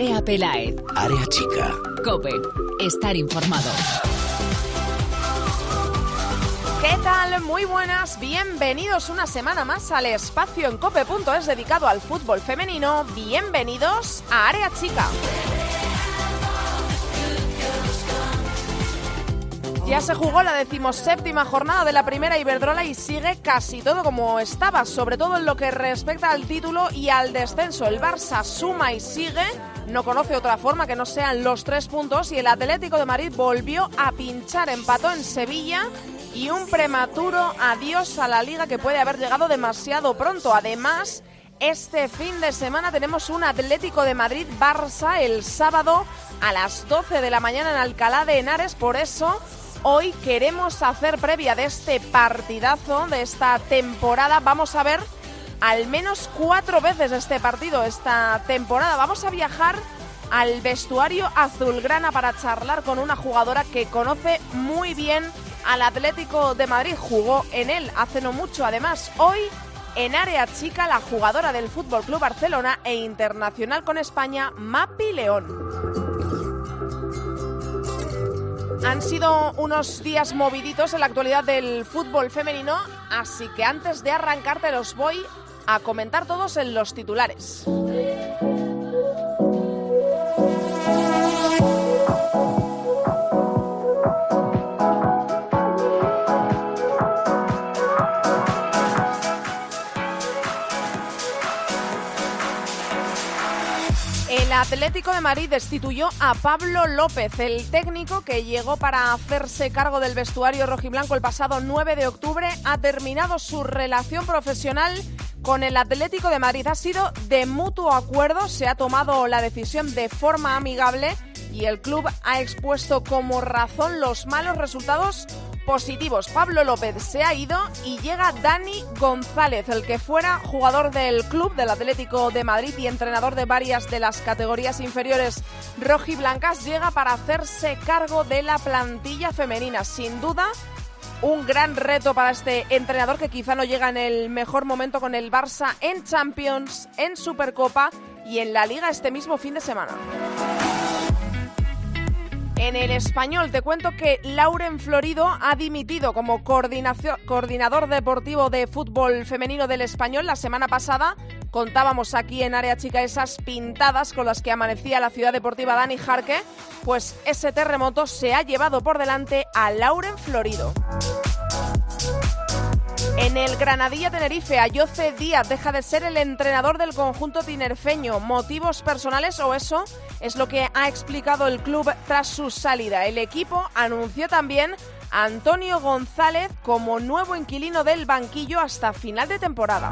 Andrea Pelaez. Área chica. Cope. Estar informado. ¿Qué tal? Muy buenas, bienvenidos una semana más al espacio en cope.es dedicado al fútbol femenino. Bienvenidos a Área Chica. Ya se jugó la decimoséptima jornada de la primera Iberdrola y sigue casi todo como estaba, sobre todo en lo que respecta al título y al descenso. El Barça suma y sigue, no conoce otra forma que no sean los tres puntos y el Atlético de Madrid volvió a pinchar, empató en Sevilla y un prematuro adiós a la liga que puede haber llegado demasiado pronto. Además, este fin de semana tenemos un Atlético de Madrid-Barça el sábado a las 12 de la mañana en Alcalá de Henares, por eso Hoy queremos hacer previa de este partidazo, de esta temporada. Vamos a ver al menos cuatro veces este partido esta temporada. Vamos a viajar al vestuario azulgrana para charlar con una jugadora que conoce muy bien al Atlético de Madrid. Jugó en él hace no mucho. Además, hoy en área chica, la jugadora del Fútbol Club Barcelona e internacional con España, Mapi León. Han sido unos días moviditos en la actualidad del fútbol femenino, así que antes de arrancarte los voy a comentar todos en los titulares. El Atlético de Madrid destituyó a Pablo López, el técnico que llegó para hacerse cargo del vestuario rojiblanco el pasado 9 de octubre, ha terminado su relación profesional con el Atlético de Madrid. Ha sido de mutuo acuerdo, se ha tomado la decisión de forma amigable y el club ha expuesto como razón los malos resultados positivos. Pablo López se ha ido y llega Dani González, el que fuera jugador del club del Atlético de Madrid y entrenador de varias de las categorías inferiores rojiblancas, llega para hacerse cargo de la plantilla femenina. Sin duda, un gran reto para este entrenador que quizá no llega en el mejor momento con el Barça en Champions, en Supercopa y en la Liga este mismo fin de semana. En el español te cuento que Lauren Florido ha dimitido como coordinador deportivo de fútbol femenino del español. La semana pasada contábamos aquí en Área Chica esas pintadas con las que amanecía la ciudad deportiva Dani Jarque. Pues ese terremoto se ha llevado por delante a Lauren Florido. En el Granadilla Tenerife, Ayoce Díaz deja de ser el entrenador del conjunto tinerfeño. ¿Motivos personales o eso? Es lo que ha explicado el club tras su salida. El equipo anunció también a Antonio González como nuevo inquilino del banquillo hasta final de temporada.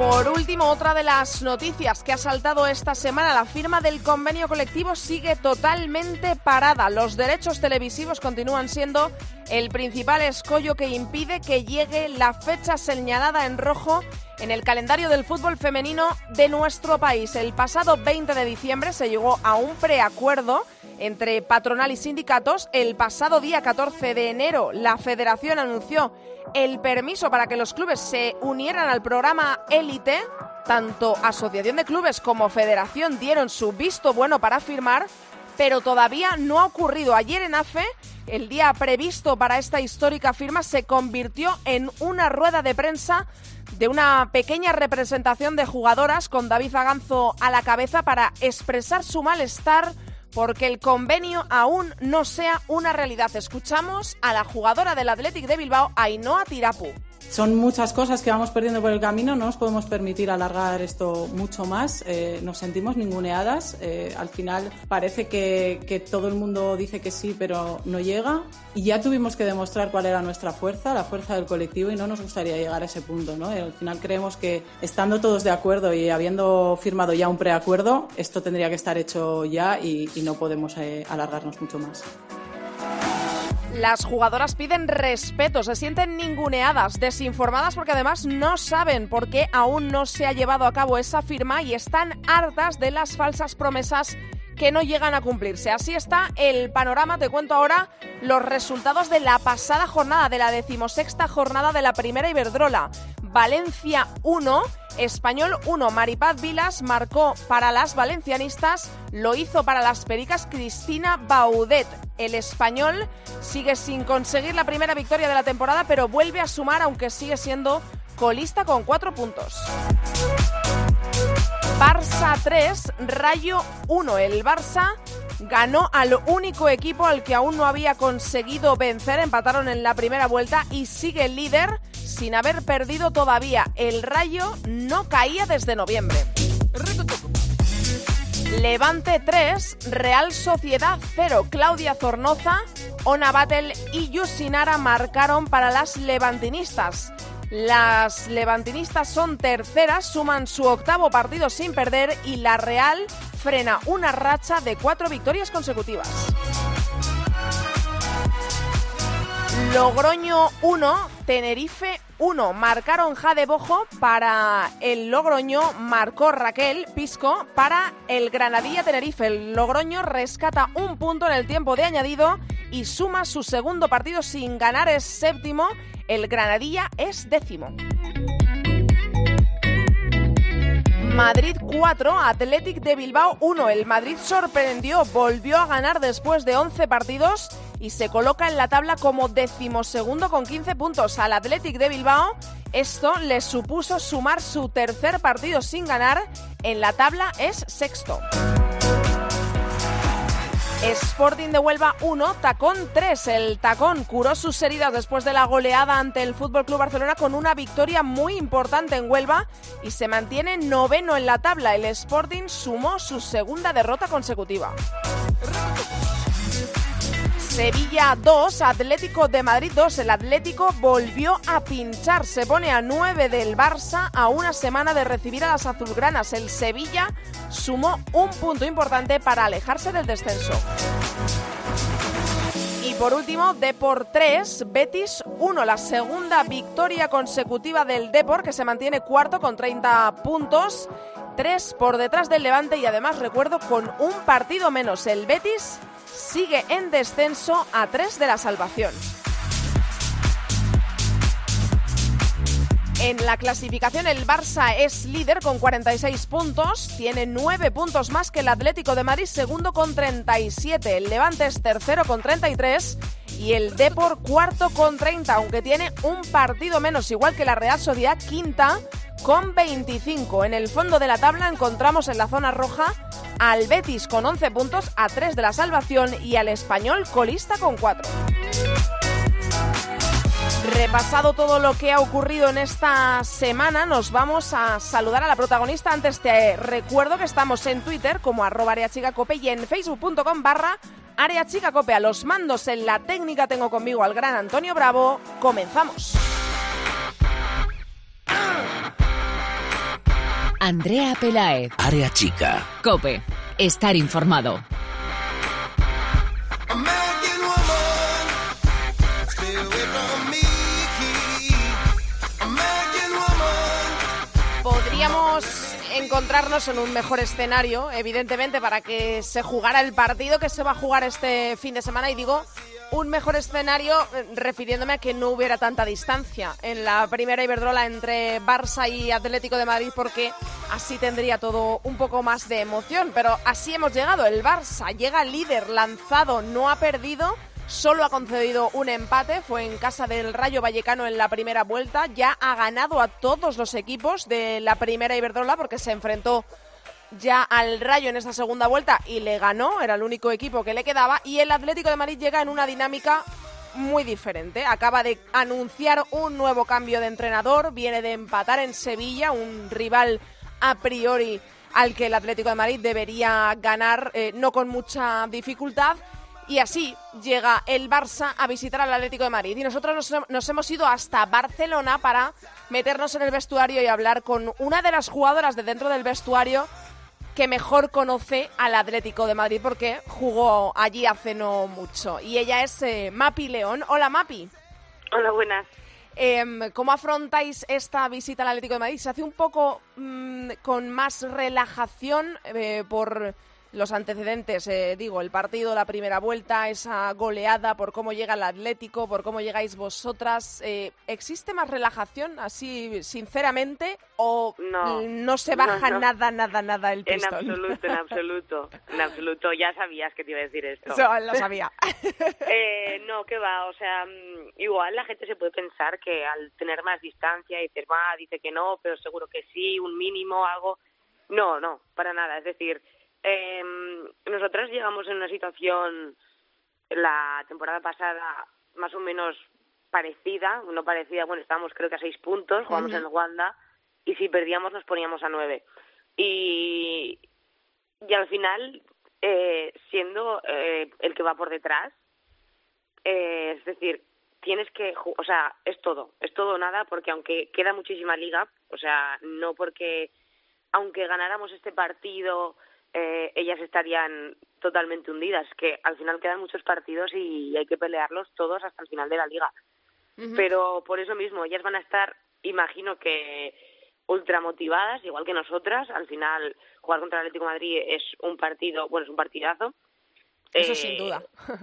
Por último, otra de las noticias que ha saltado esta semana, la firma del convenio colectivo sigue totalmente parada. Los derechos televisivos continúan siendo el principal escollo que impide que llegue la fecha señalada en rojo en el calendario del fútbol femenino de nuestro país. El pasado 20 de diciembre se llegó a un preacuerdo entre patronal y sindicatos. El pasado día 14 de enero la federación anunció el permiso para que los clubes se unieran al programa Élite. Tanto Asociación de Clubes como Federación dieron su visto bueno para firmar, pero todavía no ha ocurrido. Ayer en AFE, el día previsto para esta histórica firma se convirtió en una rueda de prensa de una pequeña representación de jugadoras con David Aganzo a la cabeza para expresar su malestar porque el convenio aún no sea una realidad. Escuchamos a la jugadora del Athletic de Bilbao, Ainhoa Tirapu. Son muchas cosas que vamos perdiendo por el camino, no nos podemos permitir alargar esto mucho más, eh, nos sentimos ninguneadas, eh, al final parece que, que, todo el mundo dice que sí, pero no llega y ya tuvimos que demostrar cuál era nuestra fuerza, la fuerza del colectivo y no nos gustaría llegar a ese punto. ¿no? al final creemos que estando todos de acuerdo y habiendo firmado ya un preacuerdo, esto tendría que estar hecho ya y, y no podemos eh, alargarnos mucho más. Las jugadoras piden respeto, se sienten ninguneadas, desinformadas porque además no saben por qué aún no se ha llevado a cabo esa firma y están hartas de las falsas promesas que no llegan a cumplirse. Así está el panorama. Te cuento ahora los resultados de la pasada jornada, de la decimosexta jornada de la primera Iberdrola. Valencia 1, Español 1. Maripaz Vilas marcó para las valencianistas, lo hizo para las pericas Cristina Baudet. El español sigue sin conseguir la primera victoria de la temporada, pero vuelve a sumar, aunque sigue siendo colista con cuatro puntos. Barça 3, Rayo 1. El Barça ganó al único equipo al que aún no había conseguido vencer. Empataron en la primera vuelta y sigue líder sin haber perdido todavía. El Rayo no caía desde noviembre. Levante 3, Real Sociedad 0. Claudia Zornoza, Ona Battle y Yusinara marcaron para las levantinistas. Las levantinistas son terceras, suman su octavo partido sin perder y la Real frena una racha de cuatro victorias consecutivas. Logroño 1, Tenerife 1. Marcaron Jade Bojo para el Logroño, marcó Raquel Pisco para el Granadilla Tenerife. El Logroño rescata un punto en el tiempo de añadido y suma su segundo partido sin ganar, es séptimo. El Granadilla es décimo. Madrid 4, Athletic de Bilbao 1. El Madrid sorprendió, volvió a ganar después de 11 partidos y se coloca en la tabla como decimosegundo con 15 puntos al Athletic de Bilbao. Esto le supuso sumar su tercer partido sin ganar. En la tabla es sexto. Sporting de Huelva 1, Tacón 3. El Tacón curó sus heridas después de la goleada ante el Fútbol Club Barcelona con una victoria muy importante en Huelva y se mantiene noveno en la tabla. El Sporting sumó su segunda derrota consecutiva. Sevilla 2, Atlético de Madrid 2. El Atlético volvió a pinchar. Se pone a 9 del Barça a una semana de recibir a las azulgranas. El Sevilla sumó un punto importante para alejarse del descenso. Y por último, Depor 3, Betis 1, la segunda victoria consecutiva del Depor que se mantiene cuarto con 30 puntos, 3 por detrás del Levante y además recuerdo con un partido menos. El Betis sigue en descenso a 3 de la salvación. En la clasificación el Barça es líder con 46 puntos, tiene 9 puntos más que el Atlético de Madrid, segundo con 37, el Levante es tercero con 33 y el Depor cuarto con 30, aunque tiene un partido menos, igual que la Real Sociedad quinta con 25. En el fondo de la tabla encontramos en la zona roja al Betis con 11 puntos a 3 de la salvación y al Español colista con 4. Repasado todo lo que ha ocurrido en esta semana, nos vamos a saludar a la protagonista. Antes te recuerdo que estamos en Twitter como arroba areachicacope y en facebook.com barra areachicacope. A los mandos en la técnica tengo conmigo al gran Antonio Bravo. Comenzamos. Andrea Pelaez. Área chica. Cope. Estar informado. Podríamos encontrarnos en un mejor escenario, evidentemente, para que se jugara el partido que se va a jugar este fin de semana. Y digo, un mejor escenario eh, refiriéndome a que no hubiera tanta distancia en la primera Iberdrola entre Barça y Atlético de Madrid porque así tendría todo un poco más de emoción. Pero así hemos llegado. El Barça llega líder, lanzado, no ha perdido. Solo ha concedido un empate, fue en casa del Rayo Vallecano en la primera vuelta. Ya ha ganado a todos los equipos de la primera Iberdrola porque se enfrentó ya al Rayo en esta segunda vuelta y le ganó, era el único equipo que le quedaba. Y el Atlético de Madrid llega en una dinámica muy diferente. Acaba de anunciar un nuevo cambio de entrenador, viene de empatar en Sevilla, un rival a priori al que el Atlético de Madrid debería ganar, eh, no con mucha dificultad. Y así llega el Barça a visitar al Atlético de Madrid. Y nosotros nos, nos, hemos ido hasta Barcelona para meternos en el vestuario y hablar con una de las jugadoras de dentro del vestuario que mejor conoce al Atlético de Madrid porque jugó allí hace no mucho. Y ella es eh, Mapi León. Hola Mapi. Hola, buenas. Eh, ¿Cómo afrontáis esta visita al Atlético de Madrid? ¿Se hace un poco mmm, con más relajación eh, por los antecedentes, eh, digo, el partido, la primera vuelta, esa goleada, por cómo llega el Atlético, por cómo llegáis vosotras, eh, ¿existe más relajación, así sinceramente, o no, se baja nada, nada, nada el pistón? En absoluto, en absoluto, en absoluto. Ya sabías que te iba a decir esto. lo sabía. eh, no, que va, o sea, mm, igual la gente se puede pensar que al tener más distancia y dices, va, dice que no, pero seguro que sí, un mínimo, algo. No, no, para nada. Es decir, eh, nosotras llegamos en una situación la temporada pasada más o menos parecida, no parecida, bueno, estábamos creo que a seis puntos, jugamos en Wanda y si perdíamos nos poníamos a nueve. Y, y al final, eh, siendo eh, el que va por detrás, eh, es decir, tienes que, o sea, es todo, es todo o nada, porque aunque queda muchísima liga, o sea, no porque, aunque ganáramos este partido, eh, ellas estarían totalmente hundidas, que al final quedan muchos partidos y hay que pelearlos todos hasta el final de la liga. Pero por eso mismo, ellas van a estar, imagino que ultra motivadas, igual que nosotras. Al final, jugar contra el Atlético de Madrid es un partido, bueno, es un partidazo. Eso sin duda.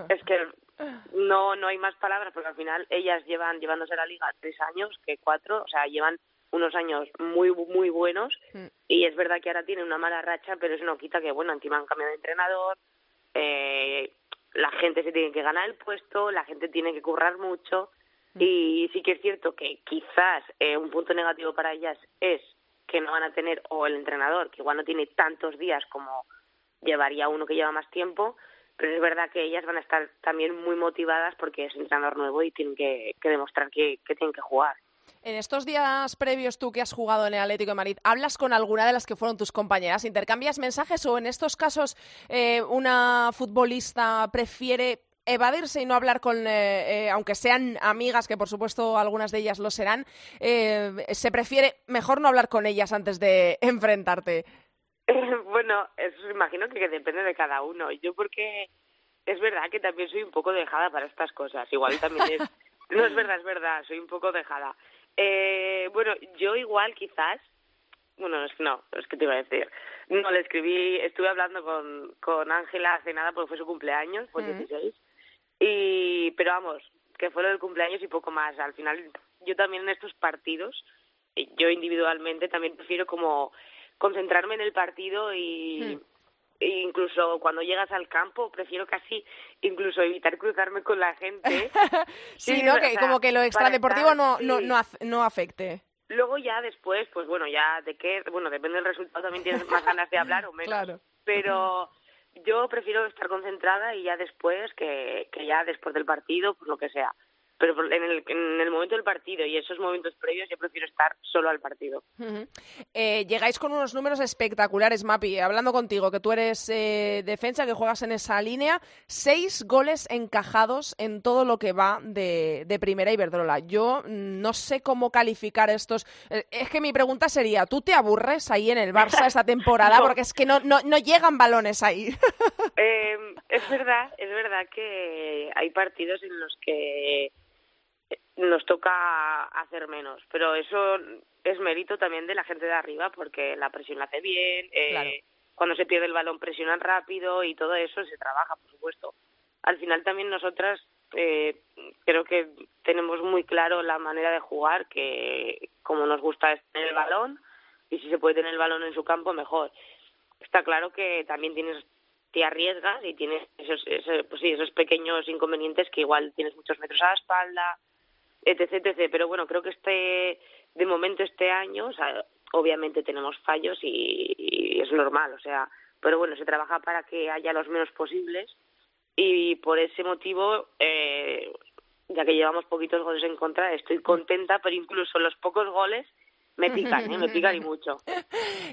es que no no hay más palabras porque al final ellas llevan llevándose la liga tres años que cuatro, o sea, llevan unos años muy muy buenos mm. y es verdad que ahora tiene una mala racha pero eso no quita que bueno encima han cambiado de entrenador eh, la gente se tiene que ganar el puesto la gente tiene que currar mucho mm. y sí que es cierto que quizás eh, un punto negativo para ellas es que no van a tener o el entrenador que igual no tiene tantos días como llevaría uno que lleva más tiempo pero es verdad que ellas van a estar también muy motivadas porque es entrenador nuevo y tienen que, que demostrar que, que tienen que jugar. En estos días previos tú que has jugado en el Atlético de Madrid, ¿hablas con alguna de las que fueron tus compañeras? ¿Intercambias mensajes o en estos casos eh, una futbolista prefiere evadirse y no hablar con, eh, eh, aunque sean amigas, que por supuesto algunas de ellas lo serán, se prefiere mejor no hablar con ellas antes de enfrentarte? bueno, eso imagino que, que depende de cada uno. Yo porque es verdad que también soy un poco dejada para estas cosas. Igual también es... No es verdad, es verdad, soy un poco dejada. Eh, bueno, yo igual quizás, bueno, no, es que te iba a decir. No, le escribí, estuve hablando con con Ángela hace nada porque fue su cumpleaños, fue el 16. Y, pero vamos, que fue lo del cumpleaños y poco más. Al final, yo también en estos partidos, yo individualmente también prefiero como concentrarme en el partido y, e incluso cuando llegas al campo prefiero casi incluso evitar cruzarme con la gente. Sí, no que como que lo extradeportivo no, no no no afecte. Luego ya después pues bueno ya de qué bueno depende del resultado también tienes más ganas de hablar o menos. Claro. pero yo prefiero estar concentrada y ya después que que ya después del partido pues lo que sea pero en el, en el momento del partido y esos momentos previos yo prefiero estar solo al partido. eh, llegáis con unos números espectaculares, Mapi. Hablando contigo, que tú eres eh, defensa, que juegas en esa línea, seis goles encajados en todo lo que va de, de Primera Iberdrola. Yo no sé cómo calificar estos. Eh, es que mi pregunta sería, ¿tú te aburres ahí en el Barça esta temporada? Porque es que no, no, no llegan balones ahí. eh, es verdad, es verdad que hay partidos en los que nos toca hacer menos, pero eso es mérito también de la gente de arriba porque la presión la hace bien, eh, cuando se pierde el balón presionan rápido y todo eso se trabaja, por supuesto. Al final también nosotras eh, creo que tenemos muy claro la manera de jugar, que como nos gusta es tener el balón y si se puede tener el balón en su campo mejor. Está claro que también tienes te arriesgas y tienes esos, esos, pues sí, esos pequeños inconvenientes que igual tienes muchos metros a la espalda, etc, etc. Pero bueno, creo que este, de momento este año, o sea, obviamente tenemos fallos y, es normal, o sea, pero bueno, se trabaja para que haya los menos posibles y por ese motivo, eh, ya que llevamos poquitos goles en contra, estoy contenta, pero incluso los pocos goles me pican, ¿eh? me pican y mucho.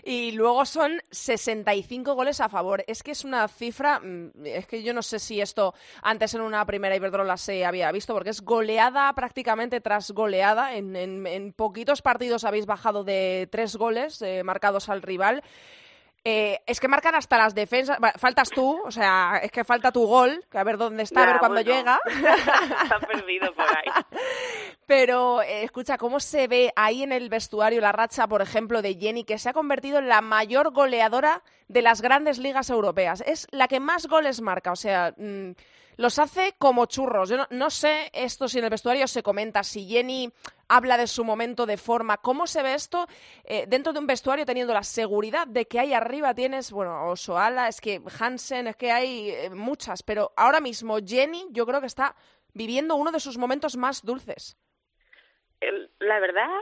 Y luego son 65 goles a favor. Es que es una cifra, mm, es que yo no sé si esto antes en una primera Iberdrola se había visto, porque es goleada prácticamente tras goleada. En, en, poquitos partidos habéis bajado de tres goles eh, marcados al rival. Eh, es que marcan hasta las defensas. Faltas tú, o sea, es que falta tu gol, que a ver dónde está, a ver cuándo llega. Está perdido por ahí. Pero eh, escucha, ¿cómo se ve ahí en el vestuario la racha, por ejemplo, de Jenny, que se ha convertido en la mayor goleadora de las grandes ligas europeas? Es la que más goles marca, o sea, mm, los hace como churros. Yo no, sé esto si en el vestuario se comenta, si Jenny habla de su momento de forma, ¿cómo se ve esto eh, dentro de un vestuario teniendo la seguridad de que ahí arriba tienes, bueno, Osoala, es que Hansen, es que hay eh, muchas, pero ahora mismo Jenny yo creo que está viviendo uno de sus momentos más dulces. La verdad,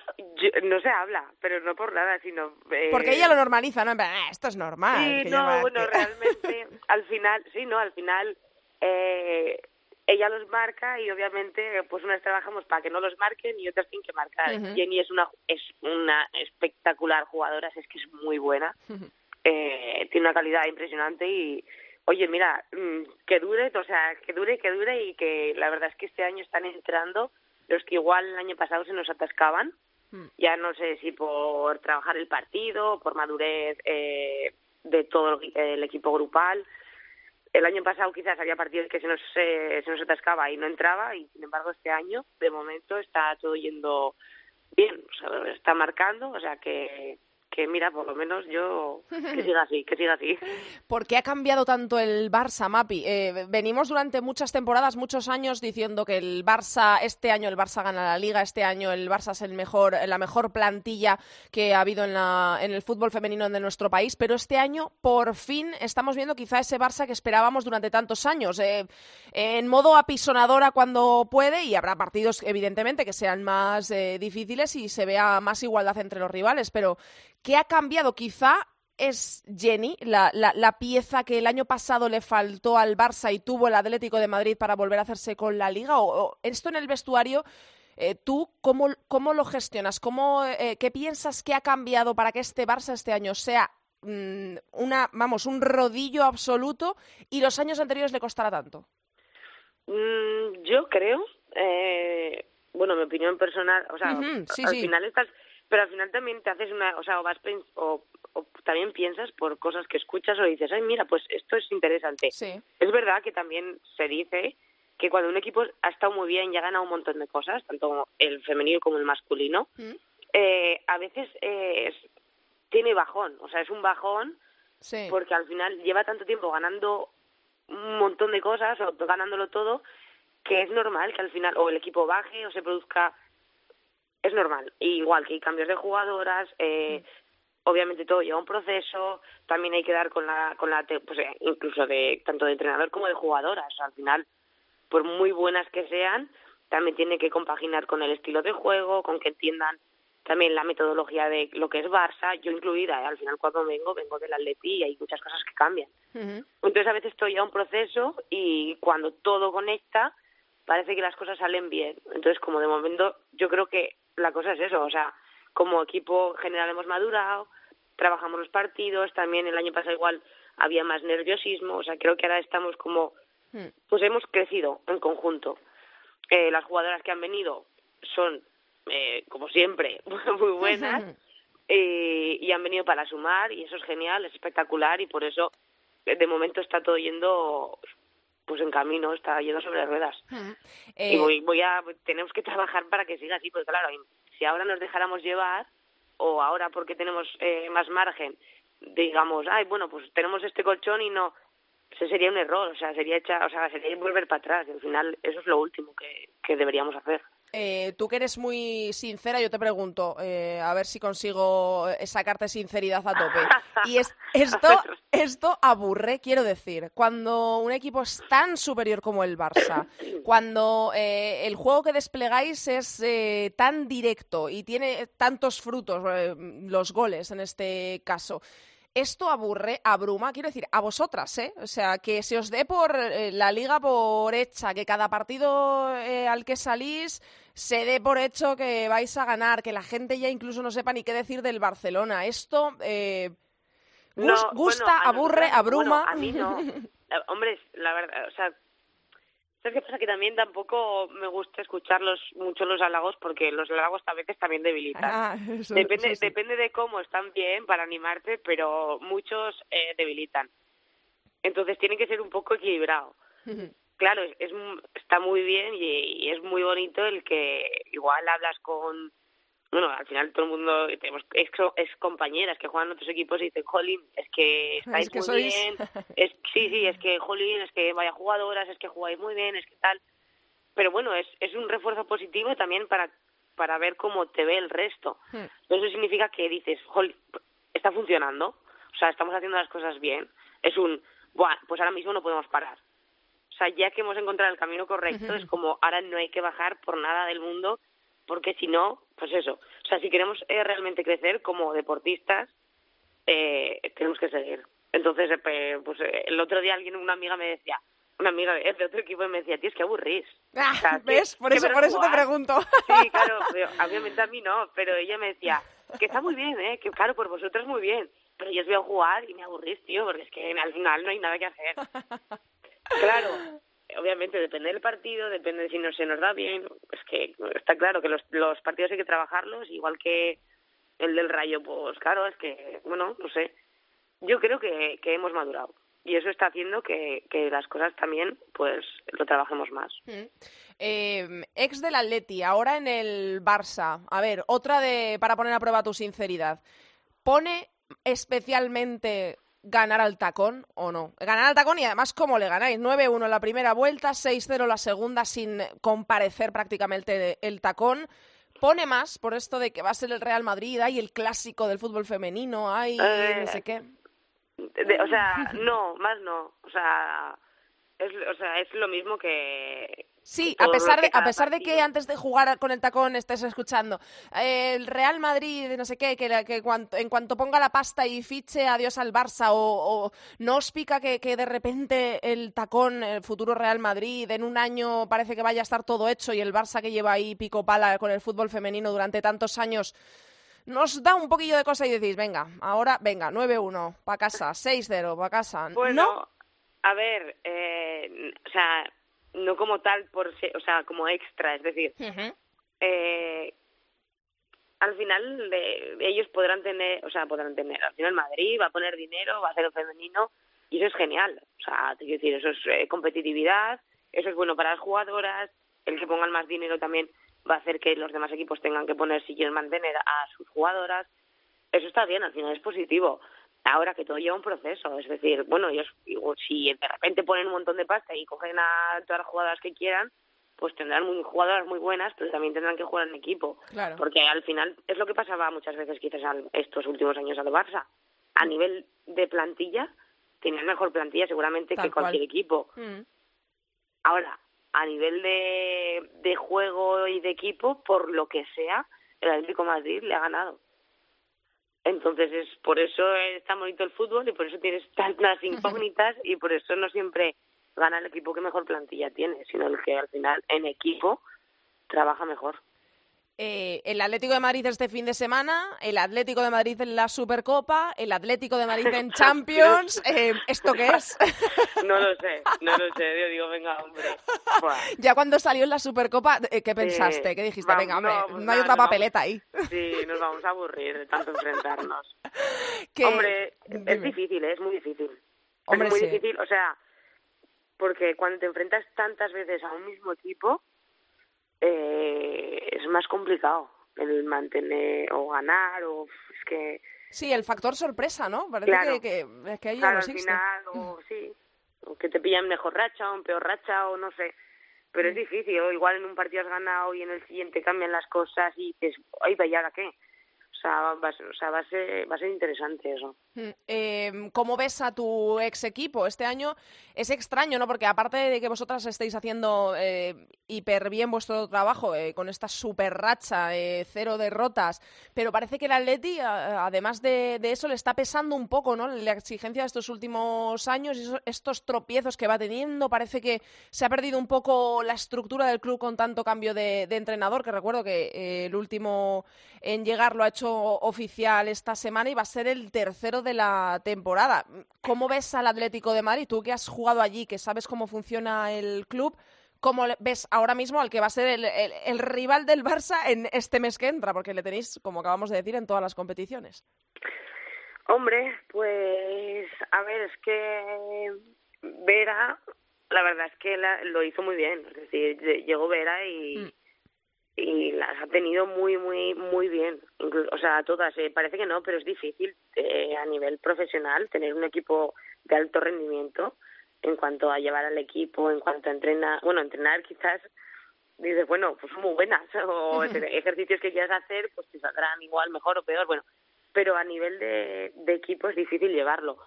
no se habla, pero no por nada, sino... Eh, Porque ella lo normaliza, ¿no? Ah, esto es normal. Sí, no, bueno, realmente, al final, sí, no, al final eh, ella los marca y obviamente pues unas trabajamos para que no los marquen y otras tienen que marcar. Jenny es una es una espectacular jugadora, es que es muy buena, eh, tiene una calidad impresionante y oye mira mm, que dure, o sea que dure, que dure y que la verdad es que este año están entrando los que igual el año pasado se nos atascaban, mm. ya no sé si por trabajar el partido, por madurez eh, de todo el equipo grupal el año pasado quizás había partidos que se nos, se nos atascaba y no entraba y sin embargo este año de momento está todo yendo bien, o sea, está marcando, o sea que que mira, por lo menos yo que siga así, que siga así. ¿Por qué ha cambiado tanto el Barça, Mapi? Eh, venimos durante muchas temporadas, muchos años diciendo que el Barça, este año el Barça gana la Liga, este año el Barça es el mejor, la mejor plantilla que ha habido en, la, en el fútbol femenino de nuestro país, pero este año por fin estamos viendo quizá ese Barça que esperábamos durante tantos años, eh, en modo apisonadora cuando puede y habrá partidos evidentemente que sean más eh, difíciles y se vea más igualdad entre los rivales, pero ¿Qué ha cambiado? Quizá es Jenny, la, la, pieza que el año pasado le faltó al Barça y tuvo el Atlético de Madrid para volver a hacerse con la liga. O, esto en el vestuario, eh, ¿tú cómo, cómo, lo gestionas? ¿Cómo, eh, ¿Qué piensas que ha cambiado para que este Barça este año sea mm, una, vamos, un rodillo absoluto y los años anteriores le costara tanto? Mm, yo creo, eh, bueno, mi opinión personal, o sea, al final estás pero al final también te haces una, o sea, o vas o, o, también piensas por cosas que escuchas o dices, ay, mira, pues esto es interesante. Sí. Es verdad que también se dice que cuando un equipo ha estado muy bien y ha ganado un montón de cosas, tanto el femenino como el masculino, mm. eh, a veces eh, tiene bajón, o sea, es un bajón porque al final lleva tanto tiempo ganando un montón de cosas o ganándolo todo que es normal que al final o el equipo baje o se produzca es normal. igual que hay cambios de jugadoras, eh, obviamente todo lleva un proceso, también hay que dar con la, con la pues, eh, incluso de tanto de entrenador como de jugadoras. Al final, por muy buenas que sean, también tiene que compaginar con el estilo de juego, con que entiendan también la metodología de lo que es Barça, yo incluida, ¿eh? al final cuando vengo, vengo del Atleti y hay muchas cosas que cambian. Entonces a veces estoy a un proceso y cuando todo conecta, parece que las cosas salen bien. Entonces, como de momento, yo creo que la cosa es eso, o sea, como equipo general hemos madurado, trabajamos los partidos, también el año pasado igual había más nerviosismo, o sea, creo que ahora estamos como, hmm. pues hemos crecido en conjunto. Eh, las jugadoras que han venido son, eh, como siempre, muy buenas eh, y han venido para sumar y eso es genial, es espectacular y por eso de momento está todo yendo pues en camino, está yendo sobre ruedas. Y voy, voy a, tenemos que trabajar para que siga así, porque claro, si ahora nos dejáramos llevar, o ahora porque tenemos eh, más margen, digamos, ay, bueno, pues tenemos este colchón y no, ese sería un error, o sea, sería echar, o sea, sería volver para atrás, y al final eso es lo último que, que deberíamos hacer. Eh, tú que eres muy sincera, yo te pregunto, eh, a ver si consigo eh, sacarte sinceridad a tope. Y es, esto, esto aburre, quiero decir, cuando un equipo es tan superior como el Barça, cuando el juego que desplegáis es tan directo y tiene tantos frutos, los goles en este caso. Esto aburre, abruma, quiero decir, a vosotras, ¿eh? O sea, que se os dé por la liga por hecha, que cada partido al que salís se dé por hecho que vais a ganar, que la gente ya incluso no sepa ni qué decir del Barcelona. Esto eh, gusta, aburre, abruma. a mí no. Eh, hombre, la verdad, o sea, ¿Sabes qué pasa? Que también tampoco me gusta escucharlos mucho los halagos porque los halagos a veces también debilitan. Ah, eso- depende, sí. depende de cómo están bien para animarte, pero muchos eh, debilitan. Entonces tiene que ser un poco equilibrado. Claro, es, es está muy bien y, y es muy bonito el que igual hablas con... Bueno, al final todo el mundo, tenemos ex, ex compañeras que juegan en otros equipos y dicen, Jolín, es que estáis Es que muy sois- bien, es, sí, sí, es que, Jolín, es que vaya jugadoras, es que jugáis muy bien, es que tal. Pero bueno, es, es un refuerzo positivo también para, para ver cómo te ve el resto. Hmm. Eso significa que dices, Jolín, está funcionando, o sea, estamos haciendo las cosas bien. Es un, pues ahora mismo no podemos parar. O sea, ya que hemos encontrado el camino correcto, es como ahora no hay que bajar por nada del mundo, porque si no, pues eso. O sea, si queremos eh, realmente crecer como deportistas, eh, tenemos que seguir. Entonces, eh, pues eh, el otro día alguien, una amiga me decía, una amiga de de otro equipo me decía, tío, es que aburrís. Ah, O sea, que- ¿Ves? Por eso, por eso te pregunto. Sí, claro, pero obviamente a mí no, pero ella me decía que está muy bien, ¿eh? Que claro, por vosotros muy bien, pero yo os veo jugar y me aburrís, tío, porque es que al final no hay nada que hacer. Claro, obviamente depende del partido, depende de si no se nos da bien, es que está claro que los, los partidos hay que trabajarlos, igual que el del Rayo, pues claro, es que, bueno, no sé, yo creo que, que hemos madurado y eso está haciendo que, que las cosas también, pues, lo trabajemos más. Mm. Eh, ex del Atleti, ahora en el Barça. A ver, otra de para poner a prueba tu sinceridad. ¿Pone especialmente ganar al tacón o no? Ganar al tacón y además cómo le ganáis. 9-1 la primera vuelta, 6-0 la segunda sin comparecer prácticamente el tacón. ¿Pone más por esto de que va a ser el Real Madrid, hay el clásico del fútbol femenino, hay Eh, no sé qué? De- o sea, no, más no. O sea, es, o sea, es lo mismo que. Sí, a pesar de, que a pesar de que antes de jugar con el tacón estés escuchando eh, el Real Madrid, no sé qué, que, cuanto- en cuanto ponga la pasta y fiche adiós al Barça o, o no os pica que, que de repente el tacón, el futuro Real Madrid, en un año parece que vaya a estar todo hecho y el Barça que lleva ahí pico pala con el fútbol femenino durante tantos años nos da un poquillo de cosa y decís, venga, ahora, venga, 9-1, para casa, 6-0, para casa. Bueno, ¿No? a ver, eh, o sea, no como tal, por o sea, como extra, es decir, eh, al final de- ellos podrán tener, o sea, podrán tener, al final Madrid va a poner dinero, va a hacer el femenino y eso es genial. O sea, te quiero decir, eso es eh, competitividad, eso es bueno para las jugadoras, el que pongan más dinero también va a hacer que los demás equipos tengan que poner si quieren mantener a sus jugadoras. Eso está bien, al final es positivo. Ahora que todo lleva un proceso, es decir, bueno, ellos digo, si de repente ponen un montón de pasta y cogen a todas las jugadoras que quieran, pues tendrán muy, jugadoras muy buenas, pero también tendrán que jugar en equipo. Claro. Porque al final es lo que pasaba muchas veces quizás al- estos últimos años al Barça. A nivel de plantilla, tenían mejor plantilla seguramente Tal que cualquier cual. equipo. Mm. Ahora, a nivel de, de juego y de equipo, por lo que sea, el Atlético de Madrid le ha ganado. Entonces, es por eso es tan bonito el fútbol y por eso tienes tantas incógnitas y por eso no siempre gana el equipo que mejor plantilla tiene, sino el que al final en equipo trabaja mejor. Eh, el Atlético de Madrid este fin de semana, el Atlético de Madrid en la Supercopa, el Atlético de Madrid en Champions. eh, ¿Esto qué es? No lo sé, no lo sé. Yo digo, venga, hombre. Buah. ya cuando salió en la Supercopa, eh, ¿qué pensaste? ¿Qué dijiste? vamos, Venga, hombre, no, no, pues hay otra papeleta ahí. Sí, nos vamos a aburrir de tanto enfrentarnos. Que- Hombre, dime. es difícil, ¿eh? es muy difícil. Hombre, es muy sí. difícil, o sea, porque cuando te enfrentas tantas veces a un mismo equipo, eh, es más complicado el mantener o ganar o es que Sí, el factor sorpresa, ¿no? Parece Claro. que, que, es que ahí claro, no al final o sí, o que te pillan mejor racha o en peor racha o no sé. Pero Mm. es difícil, o igual en un partido has ganado y en el siguiente cambian las cosas y dices, ay, vaya, ¿ahora qué? Va, o sea va, a ser, interesante eso. Mm, eh, ¿Cómo ves a tu ex equipo? Este año es extraño, ¿no? Porque aparte de que vosotras estéis haciendo eh, hiper bien vuestro trabajo eh, con esta super racha, eh, cero derrotas, pero parece que el Atleti, además de, eso, le está pesando un poco, ¿no? La exigencia de estos últimos años esos- estos tropiezos que va teniendo. Parece que se ha perdido un poco la estructura del club con tanto cambio de, de entrenador, que recuerdo que el último en llegar lo ha hecho oficial esta semana y va a ser el tercero de la temporada. ¿Cómo ves al Atlético de Madrid? Tú que has jugado allí, que sabes cómo funciona el club, ¿cómo ves ahora mismo al que va a ser el, el rival del Barça en este mes que entra? Porque le tenéis, como acabamos de decir, en todas las competiciones. Hombre, pues a ver, es que Vera, la verdad es que lo hizo muy bien. Es decir, llegó Vera y, mm. Y las ha tenido muy, muy, muy bien. o sea, todas. Eh, parece que no, pero es difícil eh, a nivel profesional tener un equipo de alto rendimiento en cuanto a llevar al equipo, en cuanto a entrenar. Bueno, entrenar quizás dices, bueno, pues son muy buenas. O ejercicios que quieras hacer, pues te saldrán igual, mejor o peor. Bueno, pero a nivel de, de equipo es difícil llevarlo.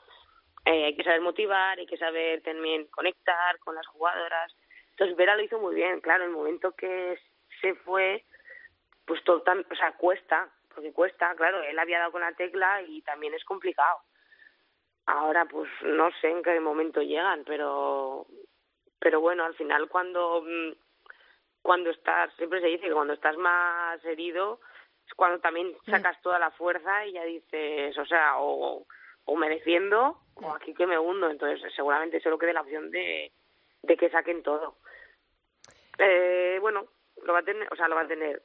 Eh, hay que saber motivar, hay que saber también conectar con las jugadoras. Entonces Vera lo hizo muy bien, claro, el momento que se fue, pues todo, o sea, cuesta, porque cuesta, claro, él había dado con la tecla y también es complicado. Ahora, pues no sé en qué momento llegan, pero, pero bueno, al final cuando, mm, cuando estás, siempre se dice que cuando estás más herido, es cuando también mm. sacas toda la fuerza y ya dices, o sea, o, o me defiendo o aquí que me hundo. Entonces, seguramente solo quede la opción de, de que saquen todo. Eh, bueno, lo va a tener, o sea, lo va a tener.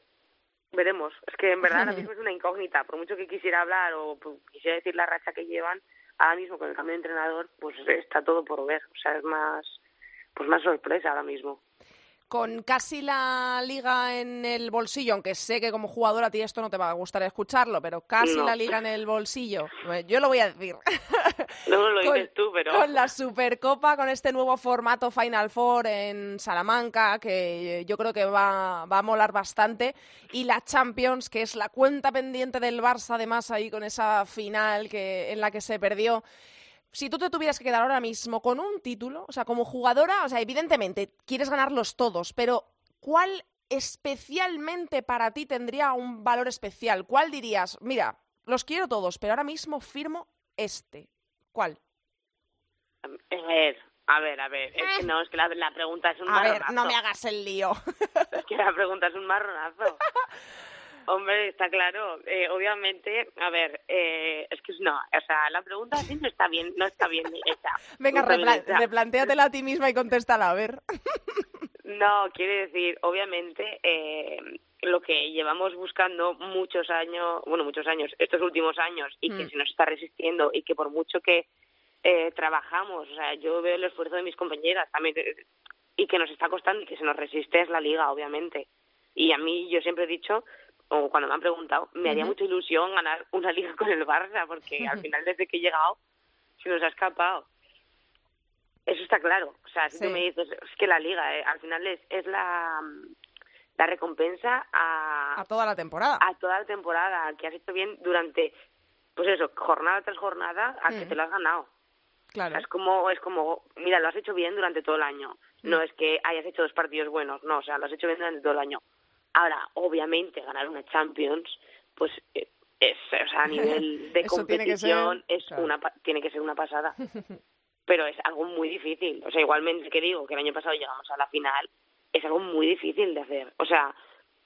Veremos. Es que en verdad ahora mismo es una incógnita. Por mucho que quisiera hablar o quisiera decir la racha que llevan, ahora mismo con el cambio de entrenador, pues está todo por ver. O sea, es más, pues más sorpresa ahora mismo con casi la liga en el bolsillo, aunque sé que como jugador a ti esto no te va a gustar escucharlo, pero casi la liga en el bolsillo, pues yo lo voy a decir. No, lo dices tú, pero... Con la Supercopa, con este nuevo formato Final Four en Salamanca, que yo creo que va, va a molar bastante, y la Champions, que es la cuenta pendiente del Barça, además ahí con esa final que, en la que se perdió si tú te tuvieras que quedar ahora mismo con un título, o sea, como jugadora, o sea, evidentemente quieres ganarlos todos, pero ¿cuál especialmente para ti tendría un valor especial? ¿Cuál dirías, mira, los quiero todos, pero ahora mismo firmo este? ¿Cuál? A ver, a ver, a ver, es que no, es que la, pregunta es un A ver, no me hagas el lío. Es que la pregunta es un marronazo. Hombre, está claro. Eh, obviamente, a ver, eh, es que no, o sea, la pregunta así no está bien, no está bien hecha. Venga, replantéatela a ti misma y contéstala, a ver. no, quiere decir, obviamente, eh, lo que llevamos buscando muchos años, bueno, muchos años, estos últimos años, y que mm. se nos está resistiendo, y que por mucho que eh, trabajamos, o sea, yo veo el esfuerzo de mis compañeras también, y que nos está costando y que se nos resiste es la liga, obviamente. Y a mí, yo siempre he dicho o cuando me han preguntado, me haría mucha ilusión ganar una liga con el Barça, porque al final desde que he llegado se nos ha escapado. Eso está claro. O sea, si tú me dices, es que la liga eh, al final es, es la, la recompensa a... A toda la temporada. A toda la temporada, que has hecho bien durante, pues eso, jornada tras jornada, a que te lo has ganado. Claro. es como, es como, mira, lo has hecho bien durante todo el año. No es que hayas hecho dos partidos buenos, no, o sea, lo has hecho bien durante todo el año. Ahora, obviamente, ganar una Champions, pues eh, es, o sea, a nivel de competición es una tiene que ser una pasada. Pero es algo muy difícil. O sea, igualmente que digo que el año pasado llegamos a la final, es algo muy difícil de hacer. O sea,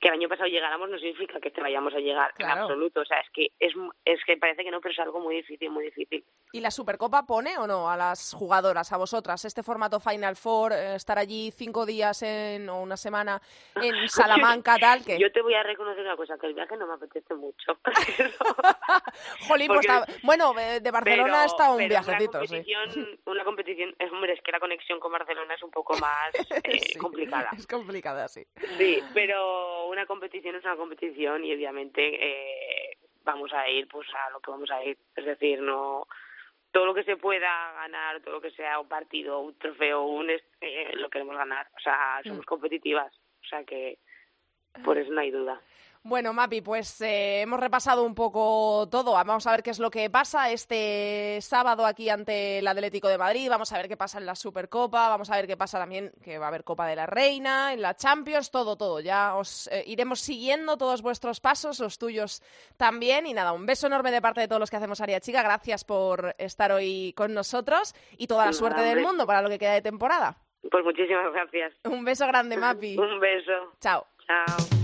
que el año pasado llegáramos no significa que te vayamos a llegar en absoluto. O sea, es que es, es que parece que no, pero es algo muy difícil, muy difícil. ¿Y la Supercopa pone o no a las jugadoras, a vosotras, este formato Final Four, eh, estar allí cinco días en, o una semana en Salamanca, tal? que Yo te voy a reconocer una cosa, que el viaje no me apetece mucho. Jolín, pues bueno, de Barcelona está un viajecito, una competición, sí. Una competición, hombre, es que la conexión con Barcelona es un poco más eh, complicada. Es complicada, sí. Sí, pero una competición es una competición y obviamente eh, vamos a ir pues a lo que vamos a ir. Es decir, no todo lo que se pueda ganar, todo lo que sea un partido, un trofeo, un eh, lo queremos ganar. O sea, somos mm. competitivas. O sea que por eso no hay duda. Bueno, Mapi, pues eh, hemos repasado un poco todo. Vamos a ver qué es lo que pasa este sábado aquí ante el Atlético de Madrid. Vamos a ver qué pasa en la Supercopa. Vamos a ver qué pasa también, que va a haber Copa de la Reina, en la Champions, todo, todo. Ya os eh, iremos siguiendo todos vuestros pasos, los tuyos también. Y nada, un beso enorme de parte de todos los que hacemos Aria Chica. Gracias por estar hoy con nosotros y toda la suerte del mundo para lo que queda de temporada. Pues muchísimas gracias. Un beso grande, Mapi. un beso. Chao. Chao.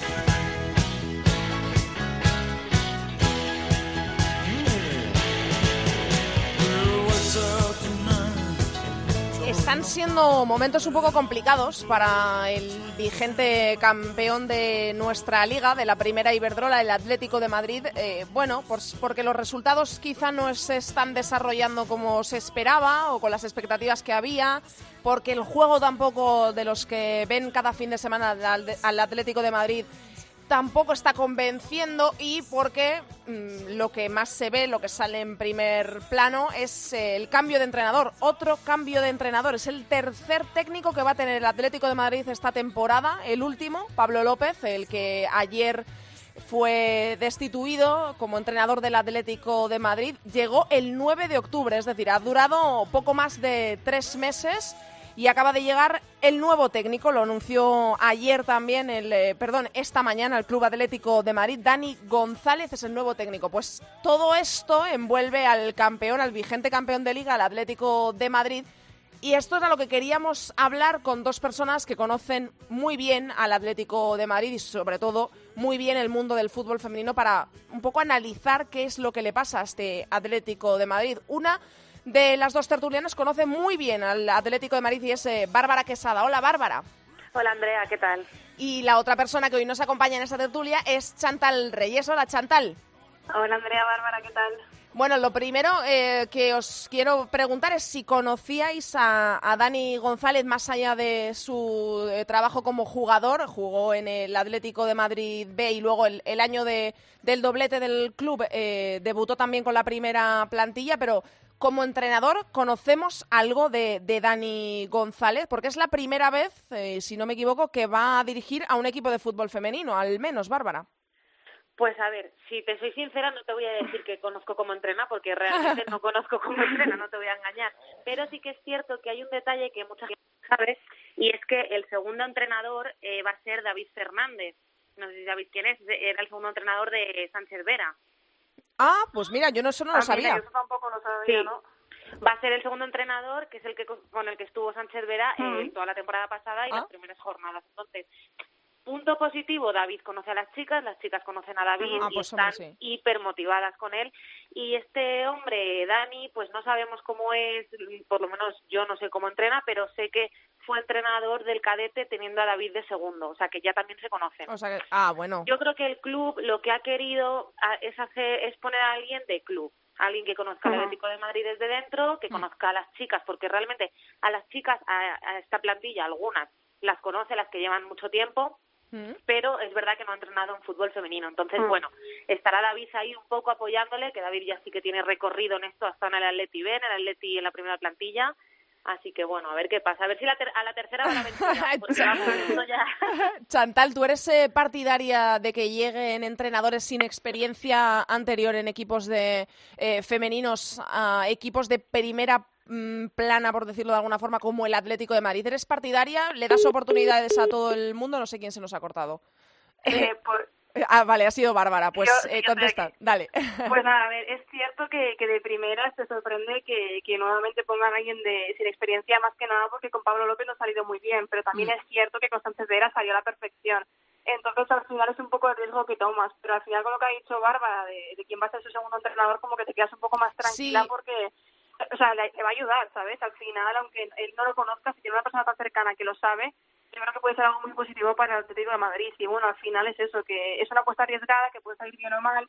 Están siendo momentos un poco complicados para el vigente campeón de nuestra liga, de la primera Iberdrola, el Atlético de Madrid. Eh, bueno, porque los resultados quizá no se están desarrollando como se esperaba o con las expectativas que había, porque el juego tampoco de los que ven cada fin de semana al Atlético de Madrid tampoco está convenciendo y porque mm, lo que más se ve, lo que sale en primer plano es eh, el cambio de entrenador. Otro cambio de entrenador. Es el tercer técnico que va a tener el Atlético de Madrid esta temporada. El último, Pablo López, el que ayer fue destituido como entrenador del Atlético de Madrid. Llegó el 9 de octubre, es decir, ha durado poco más de tres meses y acaba de llegar el nuevo técnico, lo anunció ayer también, el, eh, perdón, esta mañana el Club Atlético de Madrid, Dani González es el nuevo técnico. Pues todo esto envuelve al campeón, al vigente campeón de liga, al Atlético de Madrid. Y esto es a lo que queríamos hablar con dos personas que conocen muy bien al Atlético de Madrid y sobre todo muy bien el mundo del fútbol femenino para un poco analizar qué es lo que le pasa a este Atlético de Madrid. Una de las dos tertulianas conoce muy bien al Atlético de Madrid y es eh, Bárbara Quesada. Hola, Bárbara. Hola, Andrea, ¿qué tal? Y la otra persona que hoy nos acompaña en esta tertulia es Chantal Reyes. Hola, Chantal. Hola, Andrea, Bárbara, ¿qué tal? Bueno, lo primero eh, que os quiero preguntar es si conocíais a, Dani González más allá de su eh, trabajo como jugador. Jugó en el Atlético de Madrid B y luego el, año de, del doblete del club debutó también con la primera plantilla, pero como entrenador, ¿conocemos algo de, Dani González? Porque es la primera vez, eh, si no me equivoco, que va a dirigir a un equipo de fútbol femenino, al menos, Bárbara. Pues a ver, si te soy sincera, no te voy a decir que conozco como entrena, porque realmente no conozco como entrena, no te voy a engañar. Pero sí que es cierto que hay un detalle que mucha gente sabe, y es que el segundo entrenador eh, va a ser David Fernández. No sé si sabéis quién es, era el segundo entrenador de Sánchez Vera. Ah, pues mira, yo no, eso no lo sabía. yo tampoco lo sabía, ¿no? Va a ser el segundo entrenador, que es el que con el que estuvo Sánchez Vera eh, toda la temporada pasada y las ah. primeras jornadas. Entonces, punto positivo, David conoce a las chicas, las chicas conocen a David ah, y pues están hiper motivadas con él. Y este hombre, Dani, pues no sabemos cómo es, por lo menos yo no sé cómo entrena, pero sé que fue entrenador del cadete teniendo a David de segundo, o sea que ya también se conocen. O sea ah, bueno. Yo creo que el club lo que ha querido es hacer es poner a alguien de club, alguien que conozca el Atlético de Madrid desde dentro, que mm. conozca a las chicas, porque realmente a las chicas, a, esta plantilla, algunas las conoce, las que llevan mucho tiempo, mm. pero es verdad que no ha entrenado en fútbol femenino. Entonces, mm. bueno, estará David ahí un poco apoyándole, que David ya sí que tiene recorrido en esto, hasta en el Atleti B, en el Atleti en la primera plantilla, Así que bueno, a ver qué pasa. A ver si a la tercera va a ya... Chantal, ¿tú eres eh, partidaria de que lleguen entrenadores sin experiencia anterior en equipos de eh, femeninos a equipos de primera mm, plana, por decirlo de alguna forma, como el Atlético de Madrid? ¿Eres partidaria? ¿Le das oportunidades a todo el mundo? No sé quién se nos ha cortado. Eh, Ah, vale, ha sido Bárbara. Pues eh, contesta, dale. Pues nada, a ver, es cierto que, que de primera te sorprende que, que nuevamente pongan a alguien de, sin experiencia, más que nada porque con Pablo López no ha salido muy bien, pero también mm. es cierto que Constance Vera salió a la perfección. Entonces al final es un poco el riesgo que tomas, pero al final con lo que ha dicho Bárbara de, de quién va a ser su segundo entrenador, como que te quedas un poco más tranquila porque o sea, le, va a ayudar, ¿sabes? Al final, aunque él no lo conozca, si tiene una persona tan cercana que lo sabe, yo creo que puede ser algo muy positivo para el Atlético de Madrid. Y bueno, al final es eso, que es una apuesta arriesgada, que puede salir bien o mal,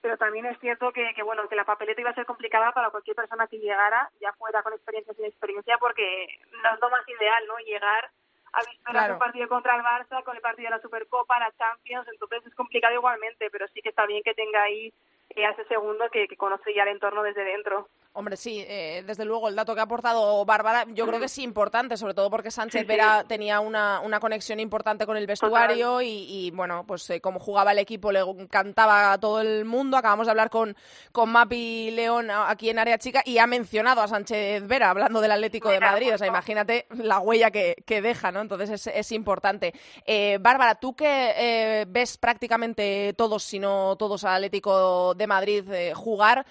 pero también es cierto que, que bueno, que la papeleta iba a ser complicada para cualquier persona que llegara, ya fuera con experiencia sin experiencia, porque no es lo más ideal, ¿no? Llegar a visperas un partido contra el Barça, con el partido de la Supercopa, la Champions, entonces es complicado igualmente, pero sí que está bien que tenga ahí eh, a ese segundo que, que conoce ya el entorno desde dentro. Hombre, sí, eh, desde luego el dato que ha aportado Bárbara yo creo que es importante, sobre todo porque Sánchez Vera tenía una, una, conexión importante con el vestuario y, bueno, pues eh, como jugaba el equipo le encantaba a todo el mundo. Acabamos de hablar con, con Mapi León aquí en Área Chica y ha mencionado a Sánchez Vera hablando del Atlético de Madrid. O sea, imagínate la huella que, que deja, ¿no? Entonces es, es importante. Eh, Bárbara, tú que ves prácticamente todos, si no todos, al Atlético de Madrid jugar,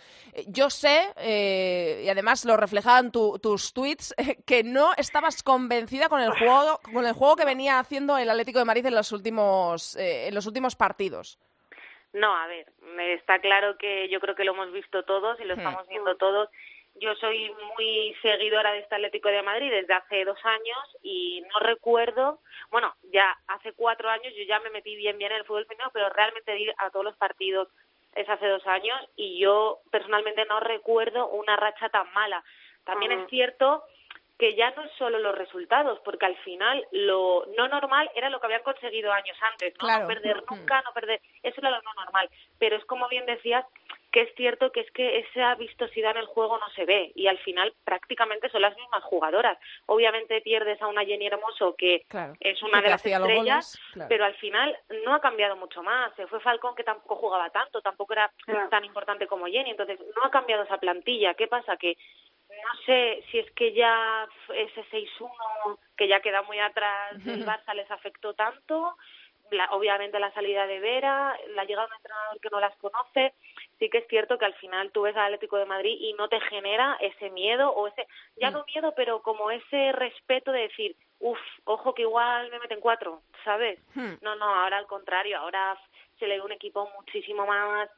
yo sé y además lo reflejaban tus tweets, que no estabas convencida con el juego, con el juego que venía haciendo el Atlético de Madrid en los últimos, eh, en los últimos partidos. No, a ver, está claro que yo creo que lo hemos visto todos y lo hmm. estamos viendo todos. yo soy muy seguidora de este Atlético de Madrid desde hace dos años y no recuerdo, bueno, ya hace cuatro años yo ya me metí bien bien en el fútbol femenino, pero realmente ir a todos los partidos es hace dos años y yo personalmente no recuerdo una racha tan mala. También es cierto que ya no es solo los resultados, porque al final lo no normal era lo que habían conseguido años antes, ¿no? no perder nunca, no perder, eso era lo no normal. Pero es como bien decías, que es cierto que es que esa vistosidad en el juego no se ve y al final prácticamente son las mismas jugadoras. Obviamente pierdes a una Jenny Hermoso que es una de las estrellas, pero al final no ha cambiado mucho más. Se fue Falcón que tampoco jugaba tanto, tampoco era tan importante como Jenny, entonces no ha cambiado esa plantilla. ¿Qué pasa? Que no sé si es que ya ese 6-1 que ya queda muy atrás del Barça les afectó tanto, obviamente la salida de Vera, la llegada de un entrenador que no las conoce, sí que es cierto que al final tú ves al Atlético de Madrid y no te genera ese miedo o ese, ya no miedo, pero como ese respeto de decir, uff, ojo que igual me meten cuatro, ¿sabes? Hmm. No, no, ahora al contrario, ahora se le ve un equipo muchísimo más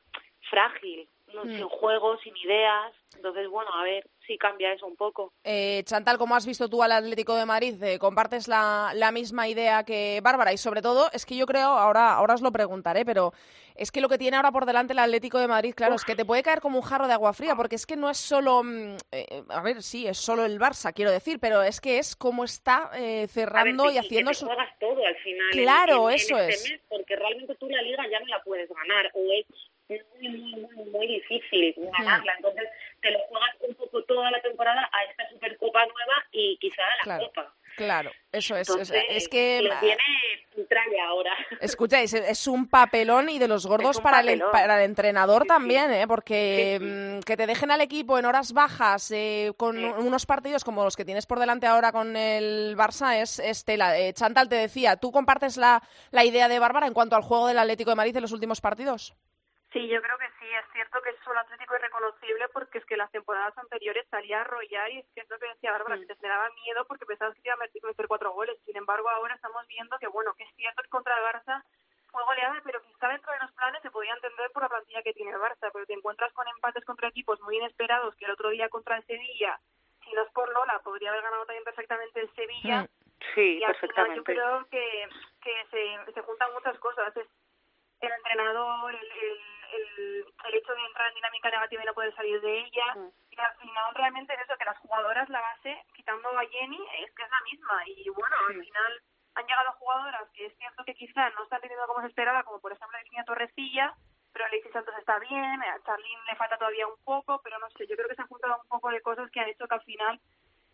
frágil, no, sin juego, sin ideas. Entonces, bueno, a ver si cambia eso un poco. Eh, Chantal, ¿cómo has visto tú al Atlético de Madrid? Eh, ¿Compartes la, la, misma idea que Bárbara? Y sobre todo, es que yo creo, ahora, ahora os lo preguntaré, pero es que lo que tiene ahora por delante el Atlético de Madrid, claro, es que te puede caer como un jarro de agua fría, porque es que no es solo, mm, eh, a ver, sí, es solo el Barça, quiero decir, pero es que es como está cerrando y haciendo su... juegas todo al final. Claro, eso este es. porque realmente tú la liga ya no la puedes ganar, o es es muy, muy, muy, muy difícil ganarla. Entonces, te lo juegas un poco toda la temporada a esta Supercopa nueva y quizá a la Copa. Claro, eso es. es que tiene traje ahora. Escucháis, es un papelón y de los gordos para el, para el entrenador también, ¿eh? porque mm, que te dejen al equipo en horas bajas eh, con unos partidos como los que tienes por delante ahora con el Barça es, es tela. Eh, Chantal te decía, ¿tú compartes la, la idea de Bárbara en cuanto al juego del Atlético de Madrid en los últimos partidos? Sí, yo creo que sí. Es cierto que es solo Atlético irreconocible porque es que las temporadas anteriores salía a arrollar y es cierto que decía Bárbara, que mm. te generaba miedo porque pensabas que iba a meter cuatro goles. Sin embargo, ahora estamos viendo que, bueno, que es cierto que contra el Barça fue goleada, pero quizá dentro de los planes se podía entender por la plantilla que tiene el Barça, pero te encuentras con empates contra equipos muy inesperados que el otro día contra el Sevilla, si no es por Lola, podría haber ganado también perfectamente el Sevilla. Mm. Sí, y perfectamente. yo creo que, que se, se juntan muchas cosas. Es el entrenador, el, en dinámica negativa y no poder salir de ella. Mm. Y al final realmente es eso, que las jugadoras, la base, quitando a Jenny, es que es la misma. Y bueno, al final han llegado jugadoras que es cierto que quizás no están teniendo como se esperaba, como por ejemplo Virginia Torrecilla, pero Alexis Santos está bien, a Charlene le falta todavía un poco, pero no sé, yo creo que se han juntado un poco de cosas que han hecho que al final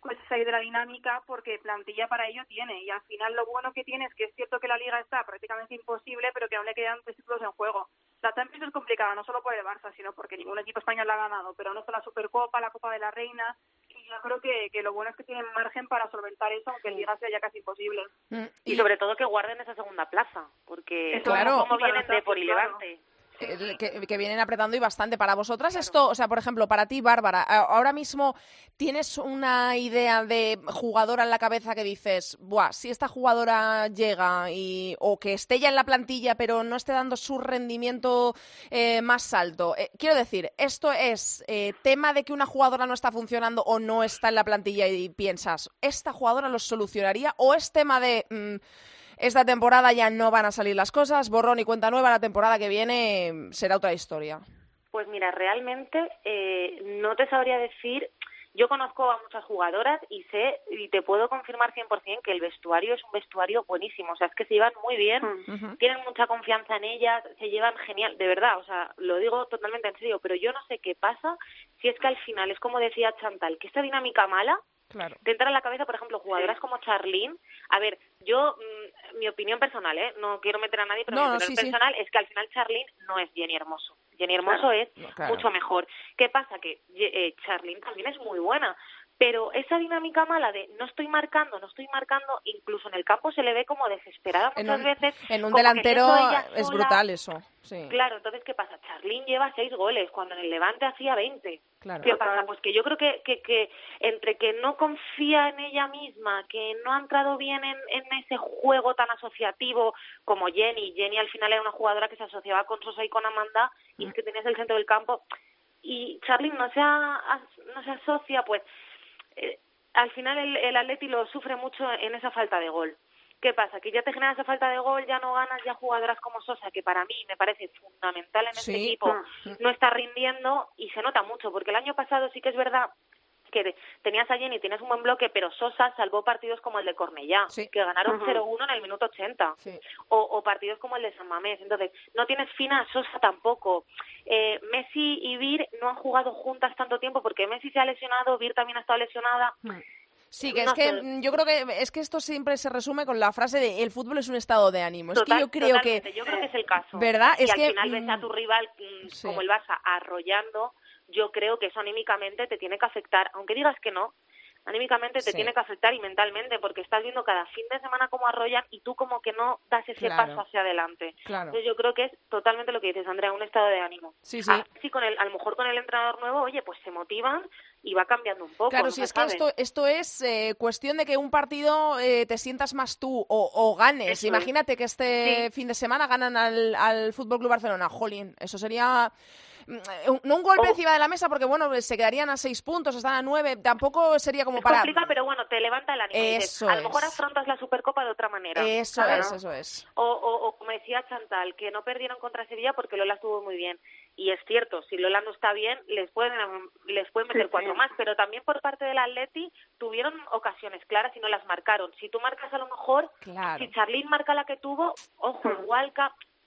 pues salir de la dinámica porque plantilla para ello tiene y al final lo bueno que tiene es que es cierto que la liga está prácticamente imposible pero que aún le quedan tres títulos en juego la Champions es complicada no solo por el Barça sino porque ningún equipo español la ha ganado pero no está la Supercopa la Copa de la Reina. Y yo creo que, que lo bueno es que tienen margen para solventar eso aunque en liga sea ya casi imposible. Mm, y, sobre todo que guarden esa segunda plaza porque claro, como vienen de por y levante que, vienen apretando y bastante. Para vosotras esto, o sea, por ejemplo, para ti, Bárbara, ahora mismo tienes una idea de jugadora en la cabeza que dices, Buah, si esta jugadora llega y, o que esté ya en la plantilla pero no esté dando su rendimiento eh, más alto. Eh, quiero decir, esto es eh, tema de que una jugadora no está funcionando o no está en la plantilla y piensas, ¿esta jugadora lo solucionaría? ¿O es tema de... Mm, esta temporada ya no van a salir las cosas, borrón y cuenta nueva, la temporada que viene será otra historia. Pues mira, realmente eh, no te sabría decir yo conozco a muchas jugadoras y sé y te puedo confirmar 100% que el vestuario es un vestuario buenísimo, o sea, es que se llevan muy bien, mm. tienen mucha confianza en ellas, se llevan genial, de verdad, o sea, lo digo totalmente en serio, pero yo no sé qué pasa si es que al final es como decía Chantal, que esta dinámica mala Claro. Te entra en la cabeza, por ejemplo, jugadoras como Charlene. A ver, yo, mm, mi opinión personal, ¿eh? No quiero meter a nadie, pero mi opinión personal es que al final Charlene no es Jenny Hermoso. Jenny Hermoso es mucho mejor. ¿Qué pasa? Que eh, Charlene también es muy buena, pero esa dinámica mala de no estoy marcando, no estoy marcando, incluso en el campo se le ve como desesperada muchas veces. En un delantero es brutal eso. Sí. Claro, entonces, ¿qué pasa? Charlín lleva seis goles, cuando en el Levante hacía ¿Qué pasa? Pues que yo creo que, que, que entre que no confía en ella misma, que no ha entrado bien en, en ese juego tan asociativo como Jenny, Jenny al final era una jugadora que se asociaba con Sosa y con Amanda, y es que tenías el centro del campo, y Charly no se, no se asocia, pues eh, al final el, el Atleti lo sufre mucho en esa falta de gol. ¿Qué pasa? Que ya te genera esa falta de gol, ya no ganas, ya jugadoras como Sosa, que para mí me parece fundamental en este equipo, mm. no está rindiendo y se nota mucho, porque el año pasado sí que es verdad que tenías a Jenny, tienes un buen bloque, pero Sosa salvó partidos como el de Cornellá, que ganaron 0-1 en el minuto 80, o, o, partidos como el de San Mamés. Entonces, no tienes fina a Sosa tampoco. Eh, Messi y Vir no han jugado juntas tanto tiempo porque Messi se ha lesionado, Vir también ha estado lesionada. Mm. Sí, que es que mm, yo creo que es que esto siempre se resume con la frase de el fútbol es un estado de ánimo. es que yo creo que yo creo que es el caso. ¿Verdad? Y es al que final ves a mm, tu rival mm, como el Barça arrollando, yo creo que eso anímicamente te tiene que afectar, aunque digas que no, anímicamente te tiene que afectar y mentalmente porque estás viendo cada fin de semana cómo arrollan y tú como que no das ese paso hacia adelante. Entonces yo creo que es totalmente lo que dices, Andrea, un estado de ánimo. Sí, sí. Así con el, a lo mejor con el entrenador nuevo, oye, pues se motivan y va cambiando un poco. Claro, si es que esto, esto es eh, cuestión de que un partido eh, te sientas más tú o, o ganes. Imagínate que este fin de semana ganan al, al Fútbol Club Barcelona. Jolín, eso sería Mm, no un golpe oh. encima de la mesa porque bueno se quedarían a seis puntos están a nueve tampoco sería como para complica pero bueno te levanta el ánimo eso a lo mejor afrontas la supercopa de otra manera eso es eso es o, o, como decía Chantal que no perdieron contra Sevilla porque Lola estuvo muy bien y es cierto si Lola no está bien les pueden les pueden meter cuatro más pero también por parte del Atleti tuvieron ocasiones claras y no las marcaron si tú marcas a lo mejor si Charlene marca la que tuvo ojo hmm. igual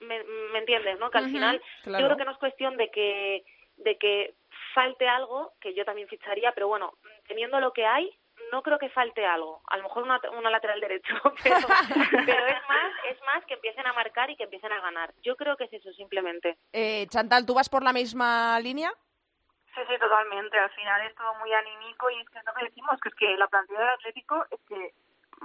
me, me entiendes, ¿no? Que al final yo creo que no es cuestión de que de que falte algo, que yo también ficharía, pero bueno, teniendo lo que hay, no creo que falte algo. A lo mejor una, una lateral derecho, pero, pero es más es más que empiecen a marcar y que empiecen a ganar. Yo creo que es eso simplemente. Eh, Chantal, ¿tú vas por la misma línea? Sí, sí, totalmente. Al final es todo muy anímico y es que lo que decimos, que es que la plantilla del Atlético es que,